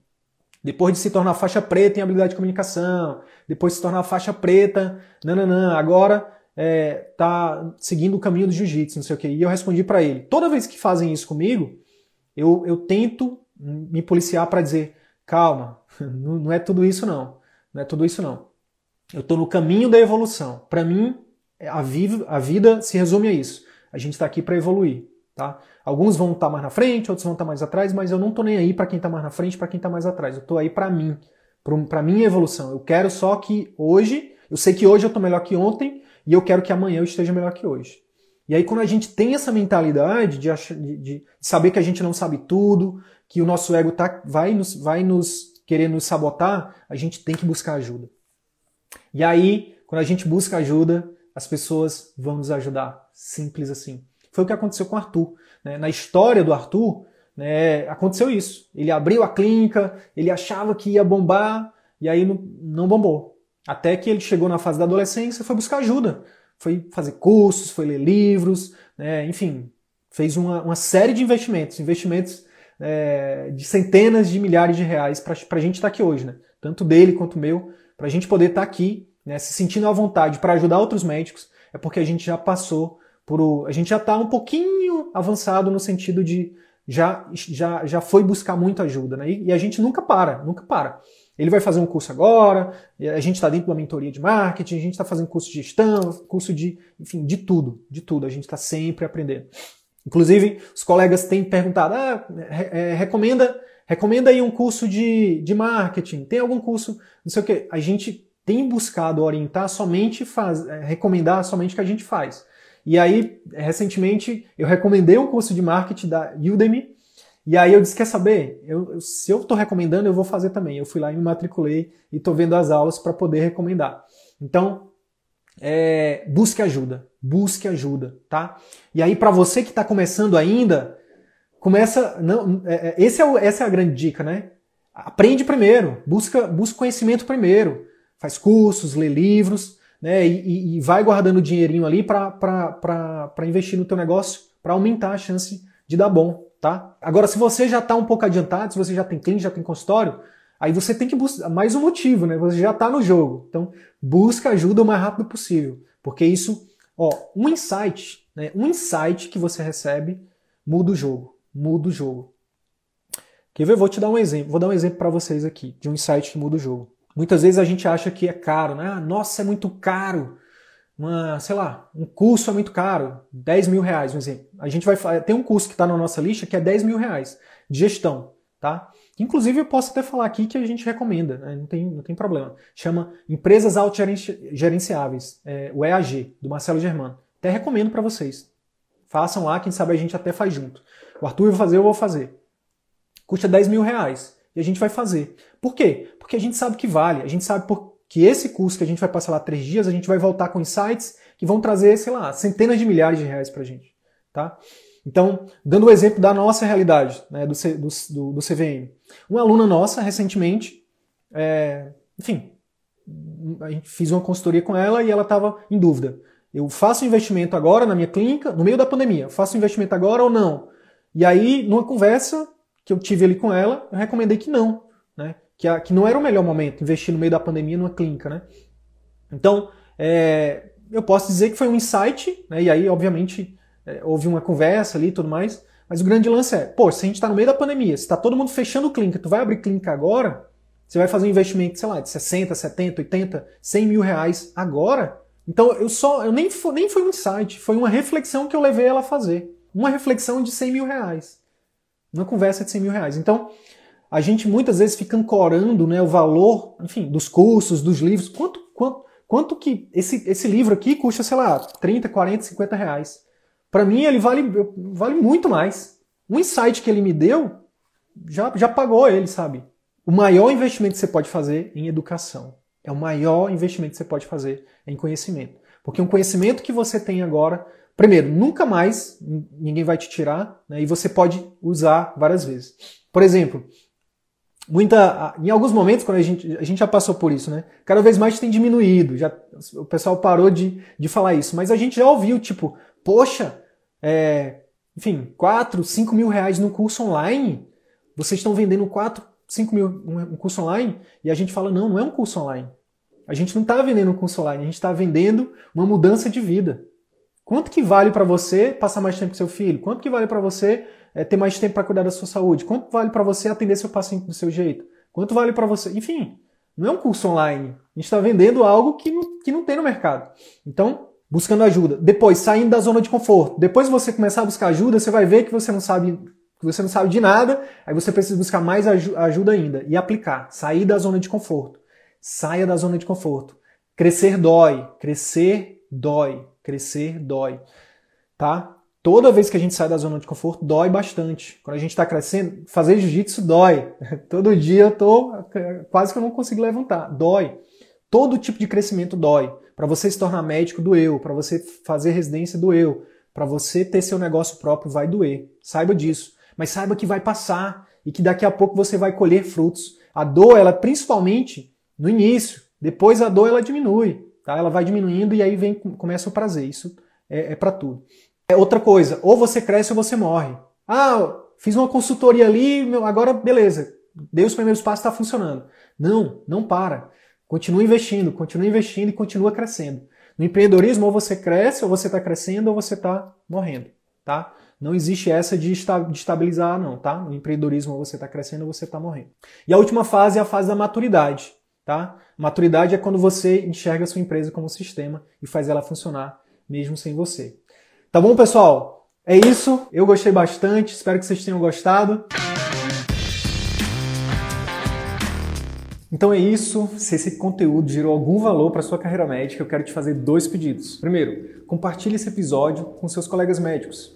Depois de se tornar faixa preta em habilidade de comunicação, depois de se tornar faixa preta, nananã, agora é, tá seguindo o caminho do jiu-jitsu, não sei o quê. E eu respondi para ele: toda vez que fazem isso comigo, eu, eu tento me policiar para dizer, calma, [laughs] não é tudo isso não, não é tudo isso não. Eu estou no caminho da evolução. Para mim, a vida, a vida se resume a isso. A gente está aqui para evoluir, tá? Alguns vão estar tá mais na frente, outros vão estar tá mais atrás, mas eu não estou nem aí para quem está mais na frente, para quem está mais atrás. Eu estou aí para mim, para minha evolução. Eu quero só que hoje, eu sei que hoje eu estou melhor que ontem e eu quero que amanhã eu esteja melhor que hoje. E aí, quando a gente tem essa mentalidade de, achar, de, de, saber que a gente não sabe tudo, que o nosso ego tá, vai, nos, vai nos querer nos sabotar, a gente tem que buscar ajuda. E aí, quando a gente busca ajuda, as pessoas vão nos ajudar. Simples assim. Foi o que aconteceu com o Arthur. Né? Na história do Arthur, né, aconteceu isso. Ele abriu a clínica, ele achava que ia bombar, e aí não, não bombou. Até que ele chegou na fase da adolescência e foi buscar ajuda. Foi fazer cursos, foi ler livros, né, enfim, fez uma, uma série de investimentos. Investimentos é, de centenas de milhares de reais para a gente estar tá aqui hoje, né? Tanto dele quanto meu, para a gente poder estar tá aqui, né, se sentindo à vontade para ajudar outros médicos, é porque a gente já passou por. O, a gente já está um pouquinho avançado no sentido de já, já, já foi buscar muita ajuda, né? E, e a gente nunca para, nunca para. Ele vai fazer um curso agora, a gente está dentro de uma mentoria de marketing, a gente está fazendo curso de gestão, curso de, enfim, de tudo, de tudo. A gente está sempre aprendendo. Inclusive, os colegas têm perguntado, ah, é, recomenda, recomenda aí um curso de, de marketing, tem algum curso, não sei o quê. A gente tem buscado orientar somente, faz, é, recomendar somente o que a gente faz. E aí, recentemente, eu recomendei um curso de marketing da Udemy, e aí eu disse, quer saber? Eu, se eu estou recomendando, eu vou fazer também. Eu fui lá e me matriculei e estou vendo as aulas para poder recomendar. Então, é, busque ajuda, busque ajuda, tá? E aí para você que está começando ainda, começa, não, é, é, esse é o, essa é a grande dica, né? Aprende primeiro, busca, busca conhecimento primeiro, faz cursos, lê livros, né, e, e vai guardando dinheirinho ali para investir no teu negócio, para aumentar a chance de dar bom, tá? Agora, se você já está um pouco adiantado, se você já tem cliente, já tem consultório, aí você tem que buscar mais um motivo, né? Você já está no jogo. Então, busca ajuda o mais rápido possível, porque isso, ó, um insight, né? Um insight que você recebe muda o jogo, muda o jogo. Quer ver? Vou te dar um exemplo. Vou dar um exemplo para vocês aqui de um insight que muda o jogo. Muitas vezes a gente acha que é caro, né? Ah, nossa, é muito caro. Uma, sei lá, um curso é muito caro, 10 mil reais, um exemplo. A gente vai tem um curso que está na nossa lista que é 10 mil reais de gestão, tá? Inclusive eu posso até falar aqui que a gente recomenda, né? não, tem, não tem problema. Chama Empresas Autogerenciáveis, é, o EAG, do Marcelo Germano. Até recomendo para vocês. Façam lá, quem sabe a gente até faz junto. O Arthur vai fazer, eu vou fazer. Custa 10 mil reais. E a gente vai fazer. Por quê? Porque a gente sabe que vale. A gente sabe que esse curso que a gente vai passar lá três dias, a gente vai voltar com insights que vão trazer, sei lá, centenas de milhares de reais pra gente. Tá? Então, dando o exemplo da nossa realidade, né, do, C, do, do, do, CVM. Uma aluna nossa, recentemente, é, enfim, a gente fez uma consultoria com ela e ela estava em dúvida. Eu faço investimento agora na minha clínica, no meio da pandemia, faço investimento agora ou não? E aí, numa conversa que eu tive ali com ela, eu recomendei que não, né? Que, a, que não era o melhor momento investir no meio da pandemia numa clínica, né? Então, é, eu posso dizer que foi um insight, né? E aí, obviamente, é, houve uma conversa ali e tudo mais. Mas o grande lance é, pô, se a gente está no meio da pandemia, se está todo mundo fechando clínica, tu vai abrir clínica agora, você vai fazer um investimento, sei lá, de 60, 70, 80, 100 mil reais agora. Então eu só, eu nem, nem foi um insight, foi uma reflexão que eu levei ela a fazer. Uma reflexão de 100 mil reais. Uma conversa de 100 mil reais. Então, a gente muitas vezes fica ancorando né, o valor, enfim, dos cursos, dos livros. Quanto, quanto, quanto que esse, esse livro aqui custa, sei lá, 30, 40, 50 reais. Para mim, ele vale, vale muito mais. Um insight que ele me deu já, já pagou ele, sabe? O maior investimento que você pode fazer em educação. É o maior investimento que você pode fazer em conhecimento. Porque um conhecimento que você tem agora, primeiro, nunca mais ninguém vai te tirar, né, e você pode usar várias vezes. Por exemplo, muita, em alguns momentos, quando a gente, a gente já passou por isso, né? Cada vez mais tem diminuído, já, o pessoal parou de, de falar isso, mas a gente já ouviu, tipo, poxa, é, enfim, 4, 5 mil reais no curso online, vocês estão vendendo 4, 5 mil um curso online, e a gente fala, não, não é um curso online. A gente não está vendendo um curso online, a gente está vendendo uma mudança de vida. Quanto que vale para você passar mais tempo com seu filho? Quanto que vale para você é, ter mais tempo para cuidar da sua saúde? Quanto vale para você atender seu paciente do seu jeito? Quanto vale para você? Enfim, não é um curso online. A gente está vendendo algo que não, que não tem no mercado. Então, buscando ajuda. Depois, saindo da zona de conforto. Depois você começar a buscar ajuda, você vai ver que você não sabe, que você não sabe de nada, aí você precisa buscar mais ajuda ainda e aplicar. Sair da zona de conforto. Saia da zona de conforto. Crescer dói, crescer dói, crescer dói. Tá? Toda vez que a gente sai da zona de conforto, dói bastante. Quando a gente está crescendo, fazer jiu-jitsu dói. [laughs] Todo dia eu tô quase que eu não consigo levantar. Dói. Todo tipo de crescimento dói. Para você se tornar médico, doeu. Para você fazer residência, doeu. Para você ter seu negócio próprio, vai doer. Saiba disso. Mas saiba que vai passar e que daqui a pouco você vai colher frutos. A dor, ela principalmente no início. Depois a dor, ela diminui. Tá? Ela vai diminuindo e aí vem começa o prazer. Isso é, é para tudo. É outra coisa. Ou você cresce ou você morre. Ah, fiz uma consultoria ali, agora beleza. Dei os primeiros passos, está funcionando. Não, não para. Continua investindo, continua investindo e continua crescendo. No empreendedorismo, ou você cresce, ou você está crescendo, ou você está morrendo, tá? Não existe essa de estabilizar, não, tá? No empreendedorismo, ou você está crescendo, ou você está morrendo. E a última fase é a fase da maturidade, tá? Maturidade é quando você enxerga a sua empresa como um sistema e faz ela funcionar mesmo sem você. Tá bom, pessoal? É isso. Eu gostei bastante. Espero que vocês tenham gostado. Então é isso. Se esse conteúdo gerou algum valor para sua carreira médica, eu quero te fazer dois pedidos. Primeiro, compartilhe esse episódio com seus colegas médicos,